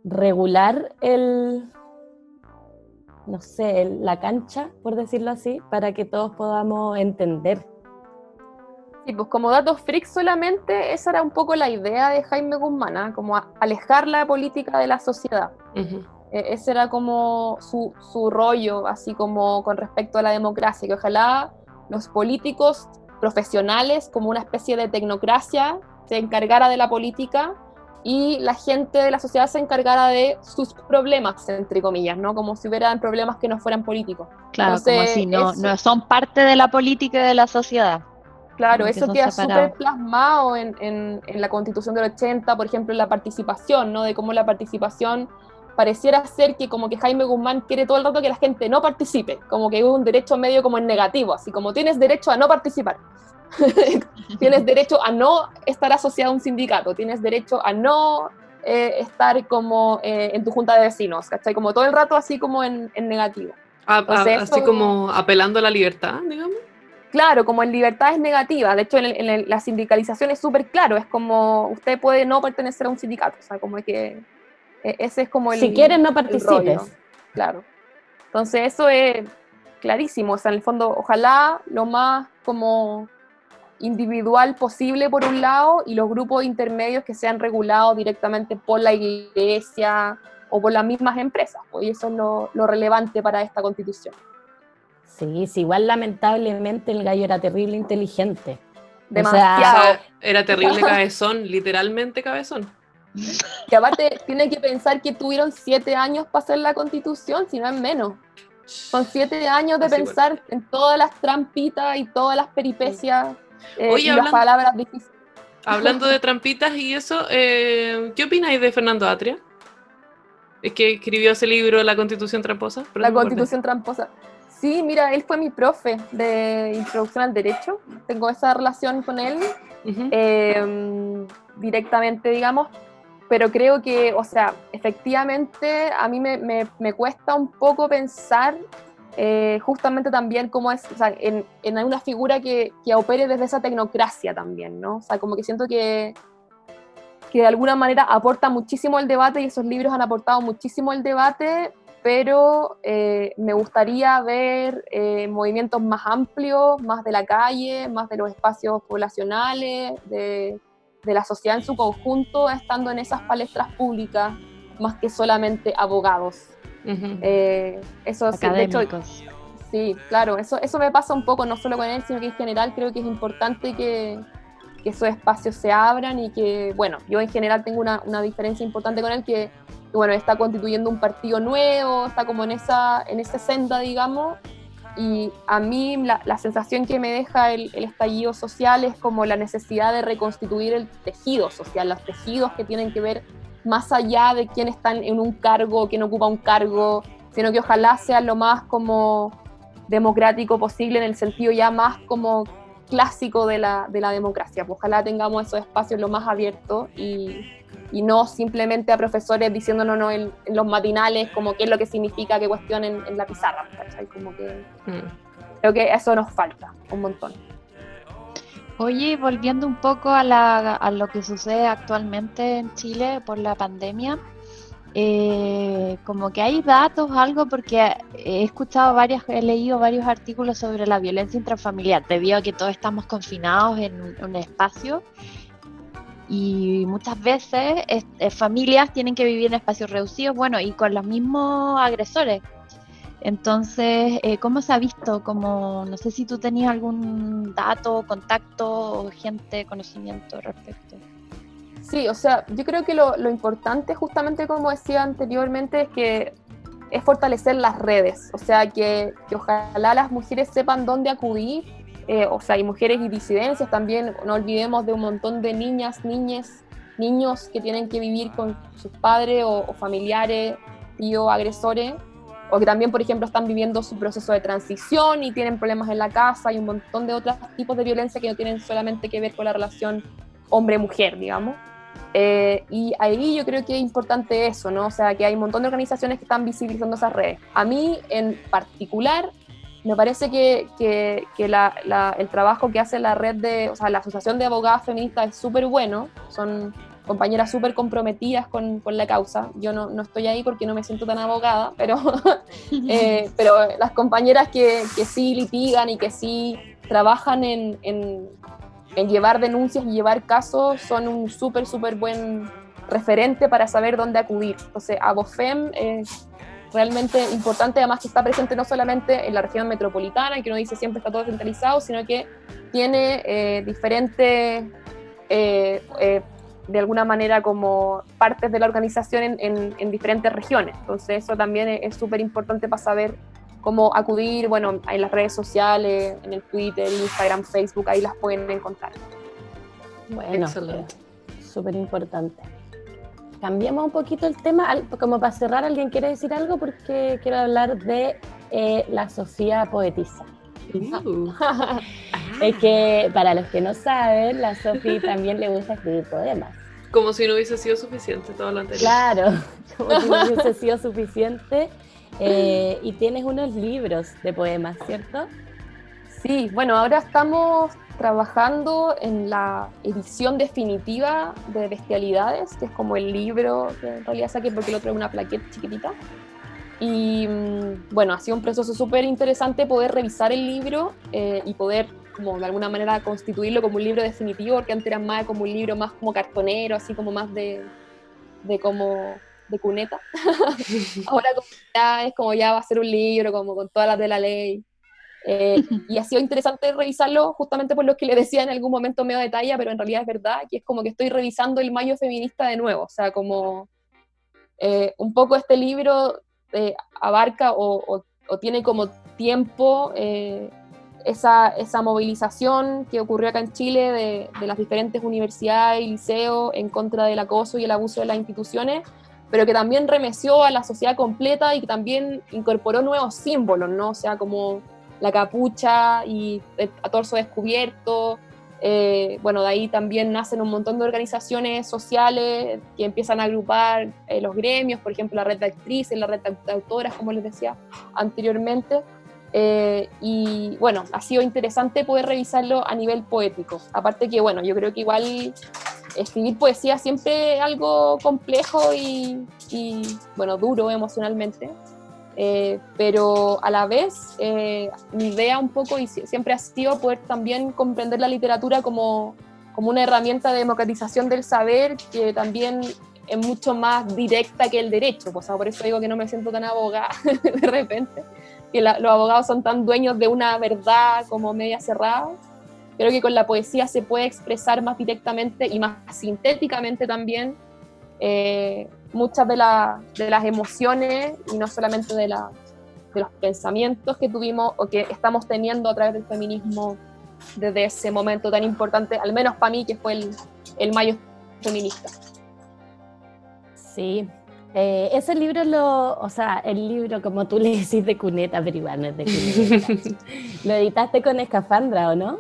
A: regular el, no sé, la cancha, por decirlo así, para que todos podamos entender
D: Sí, pues como datos freaks solamente, esa era un poco la idea de Jaime Guzmán, ¿ah? como alejar la política de la sociedad. E, ese era como su, su, rollo, así como con respecto a la democracia, que ojalá los políticos profesionales, como una especie de tecnocracia, se encargara de la política y la gente de la sociedad se encargara de sus problemas, entre comillas, ¿no? Como si hubieran problemas que no fueran políticos.
C: Claro, como si no, no son parte de la política y de la sociedad.
D: Claro, eso queda súper plasmado en, en, en, la constitución del 80, por ejemplo, en la participación, ¿no? De cómo la participación pareciera ser que como que Jaime Guzmán quiere todo el rato que la gente no participe, como que un derecho medio como en negativo, así como tienes derecho a no participar, tienes derecho a no estar asociado a un sindicato, tienes derecho a no eh, estar como eh, en tu junta de vecinos, ¿cachai? Como todo el rato así como en, en negativo.
B: así como apelando a la libertad, digamos.
D: Claro, como en libertades negativas. De hecho, en, la sindicalización es súper claro. Es como usted puede no pertenecer a un sindicato. O sea, como que e, ese es como el.
A: Si quieren, no participes.
D: Claro. Entonces, eso es. clarísimo. O sea, en el fondo, ojalá lo más como individual posible por un lado y los grupos intermedios que sean regulados directamente por la iglesia o por las mismas empresas. Pues, y eso es lo, lo relevante para esta constitución.
A: Sí, sí, igual lamentablemente el gallo era terrible inteligente.
D: Demasiado.
B: era terrible cabezón, literalmente cabezón.
D: Que aparte tiene que pensar que tuvieron siete años para hacer la constitución, si no es menos. Son siete años de pensar en todas las trampitas y todas las peripecias eh, y las palabras difíciles.
B: Hablando de trampitas y eso, eh, ¿qué opináis de Fernando Atria? Es que escribió ese libro, La Constitución Tramposa.
D: La Constitución Tramposa. Sí, mira, él fue mi profe de introducción al derecho. Tengo esa relación con él em, directamente, digamos. Pero creo que, o sea, efectivamente a mí me, me, cuesta un poco pensar eh, justamente también cómo es, o en, en una figura que, que opere desde esa tecnocracia también, ¿no? O sea, como que siento que, que de alguna manera aporta muchísimo el debate y esos libros han aportado muchísimo el debate, pero eh, me gustaría ver eh, movimientos más amplios, más de la calle, más de los espacios poblacionales, de, la sociedad en su conjunto, estando en esas palestras públicas, más que solamente abogados. Eh, eso sí, de hecho, sí, claro, eso, eso me pasa un poco, no solo con él, sino que en general creo que es importante que, que esos espacios se abran y que, bueno, yo en general tengo una, una diferencia importante con él que bueno, está constituyendo un partido nuevo, está como en esa, en esa senda, digamos, y a mí la, la sensación que me deja el, estallido social es como la necesidad de reconstituir el tejido social, los tejidos que tienen que ver más allá de quién está en un cargo, quién ocupa un cargo, sino que ojalá sea lo más como democrático posible en el sentido ya más como clásico de la, de la democracia. Pues ojalá tengamos esos espacios lo más abiertos y, y no simplemente a profesores diciéndonos no, en, los matinales como qué es lo que significa qué cuestión en, la pizarra. Como que mm. creo que eso nos falta un montón.
C: Oye, volviendo un poco a, la, a lo que sucede actualmente en Chile por la pandemia, eh, como que hay datos, algo, porque he escuchado varias, he leído varios artículos sobre la violencia intrafamiliar, debido a que todos estamos confinados en un espacio y muchas veces familias tienen que vivir en espacios reducidos, bueno, y con los mismos agresores. Entonces, eh, ¿cómo se ha visto? Como, no sé si tú tenías algún dato, contacto gente, conocimiento respecto.
D: Sí, o sea, yo creo que lo, lo importante, justamente como decía anteriormente, es que es fortalecer las redes, o sea, que, que ojalá las mujeres sepan dónde acudir eh, o sea, hay mujeres y disidencias también, no olvidemos de un montón de niñas, niñas, niños que tienen que vivir con sus padres o, familiares, tíos, agresores, o que también, por ejemplo, están viviendo su proceso de transición y tienen problemas en la casa, hay un montón de otros tipos de violencia que no tienen solamente que ver con la relación hombre-mujer, digamos. Eh, y ahí yo creo que es importante eso, ¿no? O sea, que hay un montón de organizaciones que están visibilizando esas redes. A mí en particular me parece que, que, el trabajo que hace la red de, o sea, la Asociación de Abogadas Feministas es súper bueno, son compañeras súper comprometidas con, con, la causa. Yo no, no, estoy ahí porque no me siento tan abogada, pero, eh, pero las compañeras que, que, sí litigan y que sí trabajan en, en llevar denuncias y llevar casos son un súper, súper buen referente para saber dónde acudir. Entonces, Abofem es realmente importante, además que está presente no solamente en la región metropolitana, que uno dice siempre está todo centralizado, sino que tiene eh, diferentes, eh, eh, de alguna manera, como partes de la organización en, en, diferentes regiones. Entonces eso también es súper importante para saber cómo acudir, bueno, en las redes sociales, en el Twitter, Instagram, Facebook, ahí las pueden encontrar.
A: Bueno, súper importante. Cambiemos un poquito el tema, como para cerrar, ¿alguien quiere decir algo? Porque quiero hablar de eh, la Sofía poetisa. Uh. es que para los que no saben, la Sofía también le gusta escribir poemas.
B: Como si no hubiese sido suficiente todo lo anterior.
A: Claro, como si no hubiese sido suficiente. Eh, y tienes unos libros de poemas, ¿cierto?
D: Sí, bueno, ahora estamos trabajando en la edición definitiva de Bestialidades, que es como el libro que en realidad saqué porque el otro es una plaqueta chiquitita. Y mm, bueno, ha sido un proceso súper interesante poder revisar el libro eh, y poder como de alguna manera constituirlo como un libro definitivo, porque antes era más como un libro más como cartonero, así como más de, de como de cuneta. Ahora como ya es como ya va a ser un libro, como con todas las de la ley. Eh, y ha sido interesante revisarlo justamente por lo que le decía en algún momento medio detalle, pero en realidad es verdad, que es como que estoy revisando el mayo feminista de nuevo, o sea, como eh, un poco este libro eh, abarca o, tiene como tiempo esa, esa, movilización que ocurrió acá en Chile de, de las diferentes universidades y liceos en contra del acoso y el abuso de las instituciones, pero que también remeció a la sociedad completa y que también incorporó nuevos símbolos, ¿no? O sea, como la capucha y a torso descubierto. Eh, bueno, de ahí también nacen un montón de organizaciones sociales que empiezan a agrupar eh, los gremios, por ejemplo, la red de actrices, la red de autoras, como les decía anteriormente. Eh, y bueno, ha sido interesante poder revisarlo a nivel poético. Aparte que, bueno, yo creo que igual escribir poesía siempre es algo complejo y, bueno, duro emocionalmente. Eh, pero a la vez eh, mi idea un poco y siempre ha sido poder también comprender la literatura como, como una herramienta de democratización del saber que también es mucho más directa que el derecho, pues, por eso digo que no me siento tan abogada de repente, que los abogados son tan dueños de una verdad como media cerrada. Creo que con la poesía se puede expresar más directamente y más sintéticamente también eh, muchas de, de, las emociones y no solamente de, la, de los pensamientos que tuvimos o que estamos teniendo a través del feminismo desde ese momento tan importante, al menos para mí, que fue el, el mayo feminista.
A: Sí, eh, ese libro lo, o sea, el libro como tú le decís de cuneta, pero igual no es de cuneta. lo editaste con Escafandra, ¿o no?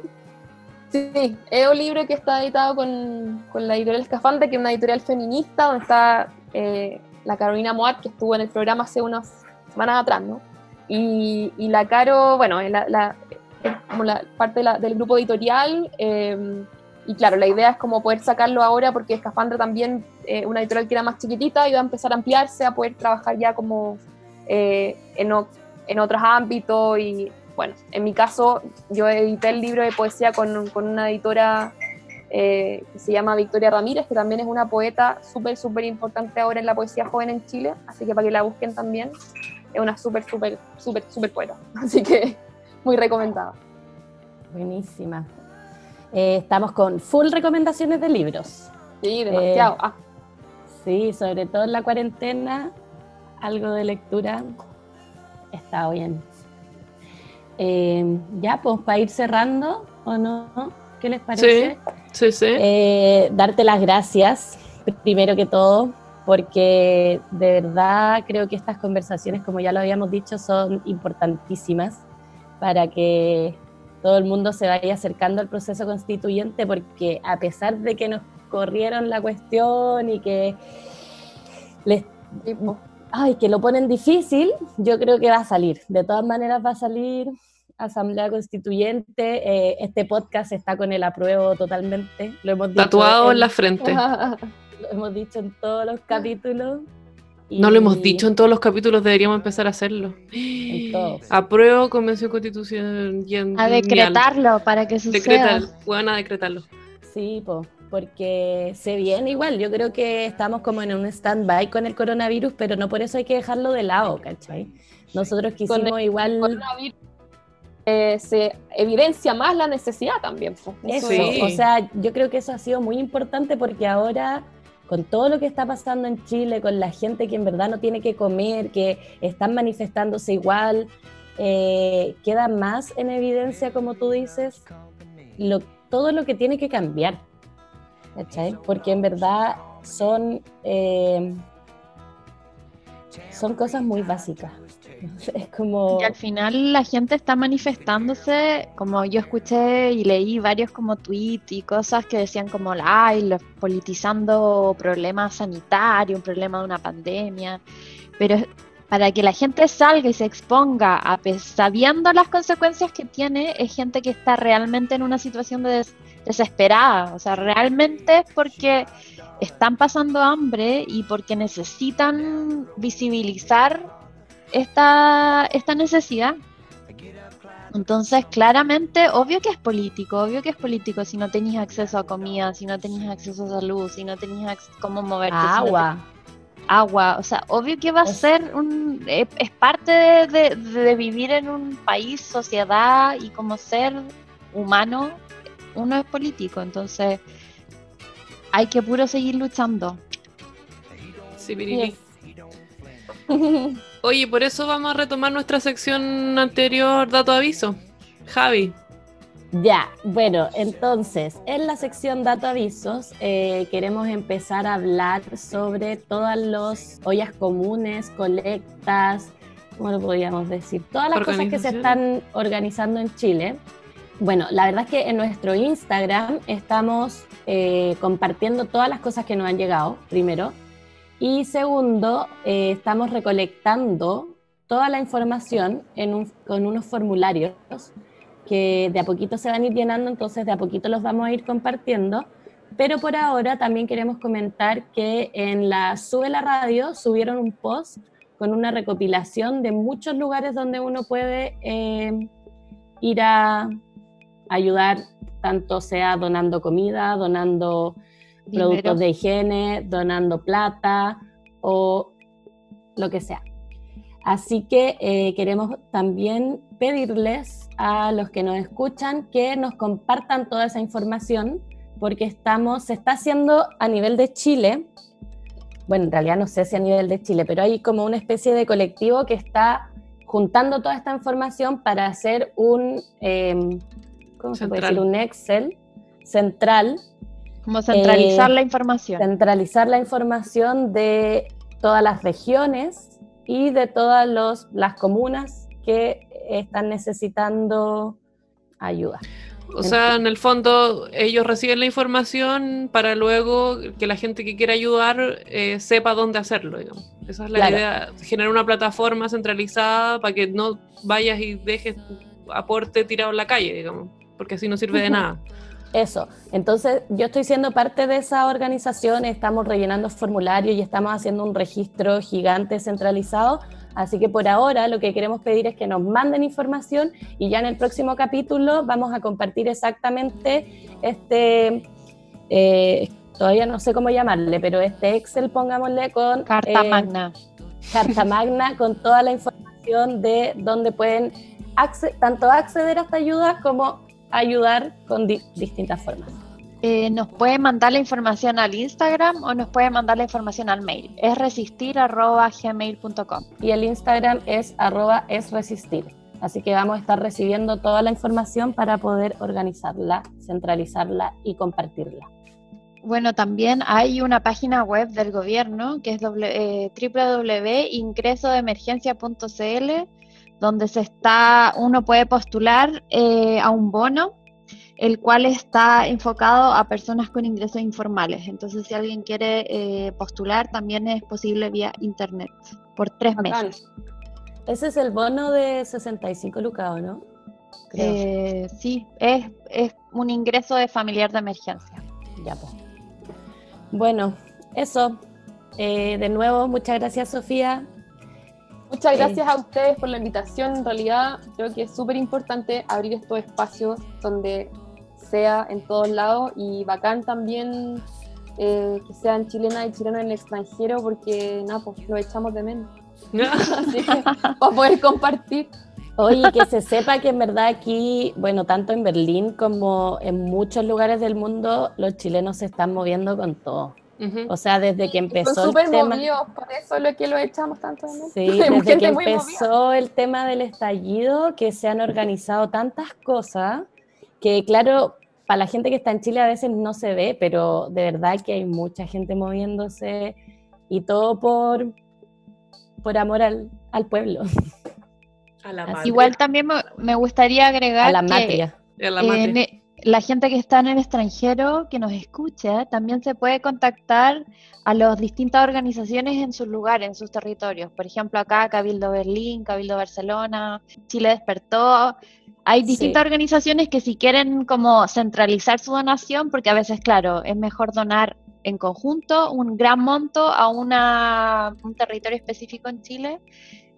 D: Sí, es un libro que está editado con, con la editorial Escafandra, que es una editorial feminista, donde está eh, la Carolina Moat, que estuvo en el programa hace unas semanas atrás, ¿no? Y, la Caro, bueno, es, la, como la parte del grupo editorial, eh, y claro, la idea es como poder sacarlo ahora porque Escafandra también, eh, una editorial que era más chiquitita, iba a empezar a ampliarse, a poder trabajar ya como en, en, otros ámbitos y bueno, en mi caso yo edité el libro de poesía con, con una editora eh, que se llama Victoria Ramírez, que también es una poeta súper, súper importante ahora en la poesía joven en Chile, así que para que la busquen también, es una súper, súper, súper, súper poeta, así que muy recomendada.
A: Buenísima. Eh, estamos con full recomendaciones de libros.
D: Sí, demasiado.
A: Eh, ah. Sí, sobre todo en la cuarentena, algo de lectura está bien. ya, pues para ir cerrando, ¿o no? ¿Qué les parece?
B: Sí, sí, sí.
A: Eh, darte las gracias, primero que todo, porque de verdad creo que estas conversaciones, como ya lo habíamos dicho, son importantísimas para que todo el mundo se vaya acercando al proceso constituyente, porque a pesar de que nos corrieron la cuestión y que les ay, que lo ponen difícil, yo creo que va a salir. De todas maneras va a salir Asamblea Constituyente. Eh, este podcast está con el apruebo totalmente.
B: Lo hemos Tatuado en, la frente.
A: lo hemos dicho en todos los capítulos.
B: No lo hemos dicho en todos los capítulos, deberíamos empezar a hacerlo. Apruebo Convención Constitucional.
C: A decretarlo para que suceda. Decretar,
B: puedan a decretarlo.
A: Sí, porque se viene igual. Yo creo que estamos como en un stand-by con el coronavirus, pero no por eso hay que dejarlo de lado, ¿cachai? Nosotros quisimos igual...
D: Eh, se evidencia más la necesidad también.
A: Eso, o sea, yo creo que eso ha sido muy importante porque ahora con todo lo que está pasando en Chile, con la gente que en verdad no tiene que comer, que están manifestándose igual, eh, queda más en evidencia, como tú dices, todo lo que tiene que cambiar. Porque en verdad son, eh, son cosas muy básicas.
C: Y al final la gente está manifestándose, como yo escuché y leí varios como tweets y cosas que decían como, ay, los politizando problemas sanitarios, un problema de una pandemia, pero para que la gente salga y se exponga, a sabiendo las consecuencias que tiene, es gente que está realmente en una situación de desesperada, o sea, realmente es porque están pasando hambre y porque necesitan visibilizar esta, esta necesidad. Entonces, claramente, obvio que es político, obvio que es político si no tenéis acceso a comida, si no tenéis acceso a salud, si no tenéis cómo moverte.
A: Agua.
C: agua, o sea, obvio que va a ser un... eh, Es, parte de, de- de vivir en un país, sociedad y como ser humano, uno es político, entonces hay que puro seguir luchando.
B: Sí. Oye, por eso vamos a retomar nuestra sección anterior, dato aviso. Javi,
A: Ya, bueno, entonces, en la sección Dato Avisos eh, queremos empezar a hablar sobre todas las ollas comunes, colectas, ¿cómo lo podríamos decir? Todas las cosas que se están organizando en Chile. Bueno, la verdad es que en nuestro Instagram estamos eh, compartiendo todas las cosas que nos han llegado, primero. Y segundo, eh, estamos recolectando toda la información con unos formularios que de a poquito se van a ir llenando, entonces de a poquito los vamos a ir compartiendo. Pero por ahora también queremos comentar que en la Sube la Radio subieron un post con una recopilación de muchos lugares donde uno puede eh, ir a ayudar, tanto sea donando comida, donando
C: Dinero.
A: productos de higiene, donando plata o lo que sea. Así que eh, queremos también pedirles a los que nos escuchan que nos compartan toda esa información porque estamos, se está haciendo a nivel de Chile, bueno, en realidad no sé si a nivel de Chile, pero hay como una especie de colectivo que está juntando toda esta información para hacer un, eh, ¿cómo se puede decir? Un Excel central
C: Como centralizar
A: Eh,
C: la información.
A: centralizar la información de todas las regiones y de todas los- las comunas que están necesitando ayuda.
B: o sea, en el fondo ellos reciben la información para luego que la gente que quiera ayudar eh, sepa dónde hacerlo, digamos. Esa es la
A: Claro.
B: idea, generar una plataforma centralizada para que no vayas y dejes tu aporte tirado en la calle, digamos, porque así no sirve de nada.
A: Eso. Entonces, yo estoy siendo parte de esa organización, estamos rellenando formularios y estamos haciendo un registro gigante centralizado. Así que por ahora lo que queremos pedir es que nos manden información y ya en el próximo capítulo vamos a compartir exactamente este, eh, todavía no sé cómo llamarle, pero este Excel, pongámosle con
C: Carta
A: eh,
C: magna.
A: carta magna con toda la información de dónde pueden tanto acceder a esta ayuda como ayudar con di- distintas formas.
C: Eh, nos puede mandar la información al Instagram o nos puede mandar la información al mail. Es resistir.gmail.com.
A: Y el Instagram es arroba es resistir. Así que vamos a estar recibiendo toda la información para poder organizarla, centralizarla y compartirla.
C: Bueno, también hay una página web del gobierno que es eh, www.ingresodeemergencia.cl donde se está, uno puede postular eh, a un bono, el cual está enfocado a personas con ingresos informales. Entonces, si alguien quiere eh, postular, también es posible vía internet por tres
D: Bacán.
C: meses.
A: Ese es el bono de 65 lucas, ¿o ¿no?
C: Eh, sí, es, es un ingreso de familiar de emergencia.
A: Ya, pues. Bueno, eso. Eh, de nuevo, muchas gracias, Sofía.
D: Muchas gracias a ustedes por la invitación. En realidad, creo que es súper importante abrir estos espacios donde sea en todos lados y bacán también eh, que sean chilenas y chilenos en el extranjero porque nada, pues lo echamos de menos. Así que para poder compartir.
A: Oye, que se sepa que en verdad aquí, bueno, tanto en Berlín como en muchos lugares del mundo, los chilenos se están moviendo con todo. O sea, desde que empezó
D: Son
A: el tema...
D: movidos, por eso es lo que lo echamos tanto de.
A: Sí, desde
D: gente
A: que
D: movida.
A: empezó el tema del estallido, que se han organizado tantas cosas, que claro, para la gente que está en Chile a veces no se ve, pero de verdad que hay mucha gente moviéndose y todo por, por amor al, al pueblo,
B: A la.
C: Igual también me, me gustaría agregar
A: a la
C: que
A: matria.
B: A la matria.
C: La gente que está en el extranjero, que nos escucha, también se puede contactar a las distintas organizaciones en sus lugares, en sus territorios. Por ejemplo, acá Cabildo Berlín, Cabildo Barcelona, Chile Despertó. Hay
A: Sí.
C: distintas organizaciones que si quieren como centralizar su donación, porque a veces, claro, es mejor donar en conjunto un gran monto a una, un territorio específico en Chile,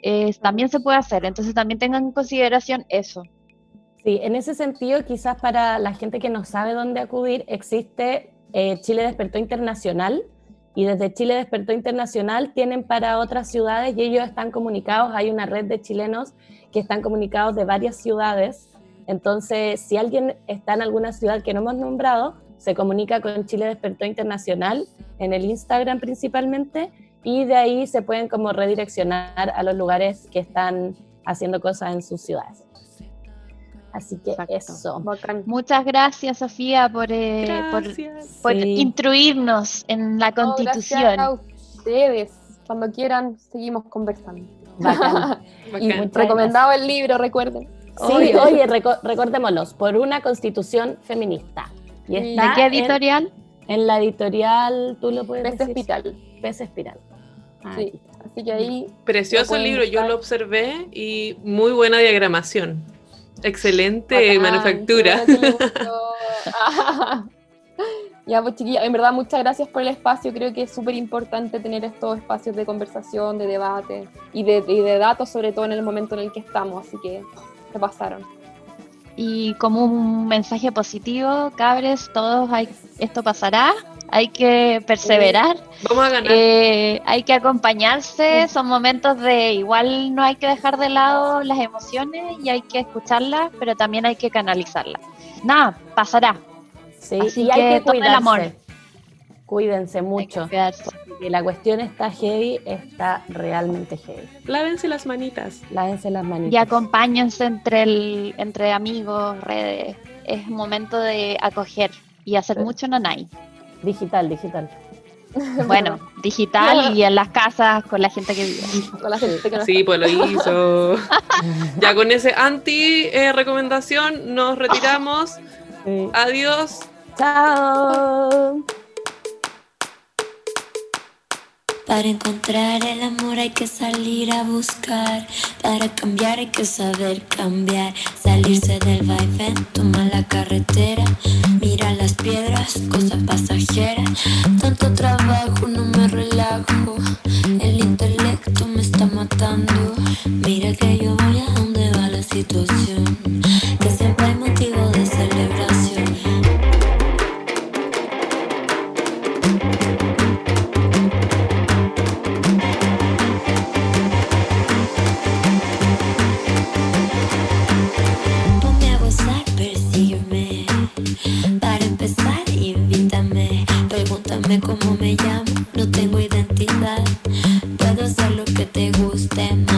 C: eh, también se puede hacer. Entonces también tengan en consideración eso.
A: Sí, en ese sentido, quizás para la gente que no sabe dónde acudir, existe eh, Chile Despertó Internacional y desde Chile Despertó Internacional tienen para otras ciudades y ellos están comunicados, hay una red de chilenos que están comunicados de varias ciudades. Entonces, si alguien está en alguna ciudad que no hemos nombrado, se comunica con Chile Despertó Internacional en el Instagram principalmente y de ahí se pueden como redireccionar a los lugares que están haciendo cosas en sus ciudades. Así que eso.
C: Muchas gracias, Sofía, por, eh, por, instruirnos en la constitución. gracias
D: a ustedes. Cuando quieran, seguimos conversando. y recomendado el libro, recuerden.
A: Sí, oye, recordémoslos, por una constitución feminista.
C: Y ¿De qué editorial?
A: En, la editorial, tú lo puedes
D: Pez Espiral.
A: Pez Espiral.
D: sí, así que ahí...
B: Precioso el libro, yo lo observé y muy buena diagramación. Excelente manufactura.
D: ya, pues chiquilla, en verdad muchas gracias por el espacio. Creo que es súper importante tener estos espacios de conversación, de debate y de, de, datos, sobre todo en el momento en el que estamos. Así que se pasaron.
C: Y como un mensaje positivo, cabres, todos hay, esto pasará, hay que perseverar.
B: Vamos a ganar.
C: Eh, hay que acompañarse, son momentos de igual no hay que dejar de lado las emociones y hay que escucharlas, pero también hay que canalizarlas. Nada, pasará.
A: Sí, y hay que todo el amor. Cuídense mucho. Porque la cuestión está heavy, está realmente heavy.
B: Lávense las manitas.
A: Lávense las manitas.
C: Y acompáñense entre, el, entre amigos, redes. Es momento de acoger y hacer mucho nanay.
A: Digital, digital.
C: Bueno, digital y en las casas con la gente que vive.
B: sí, pues lo hizo. ya con ese anti eh, recomendación nos retiramos. Adiós.
A: Chao.
E: Para encontrar el amor hay que salir a buscar. Para cambiar hay que saber cambiar. Salirse del vaivén, tomar la carretera. Mira las piedras, cosa pasajera. Tanto trabajo, no me relajo. El intelecto me está matando. Mira que yo voy a donde va la situación. Que siempre hay motivo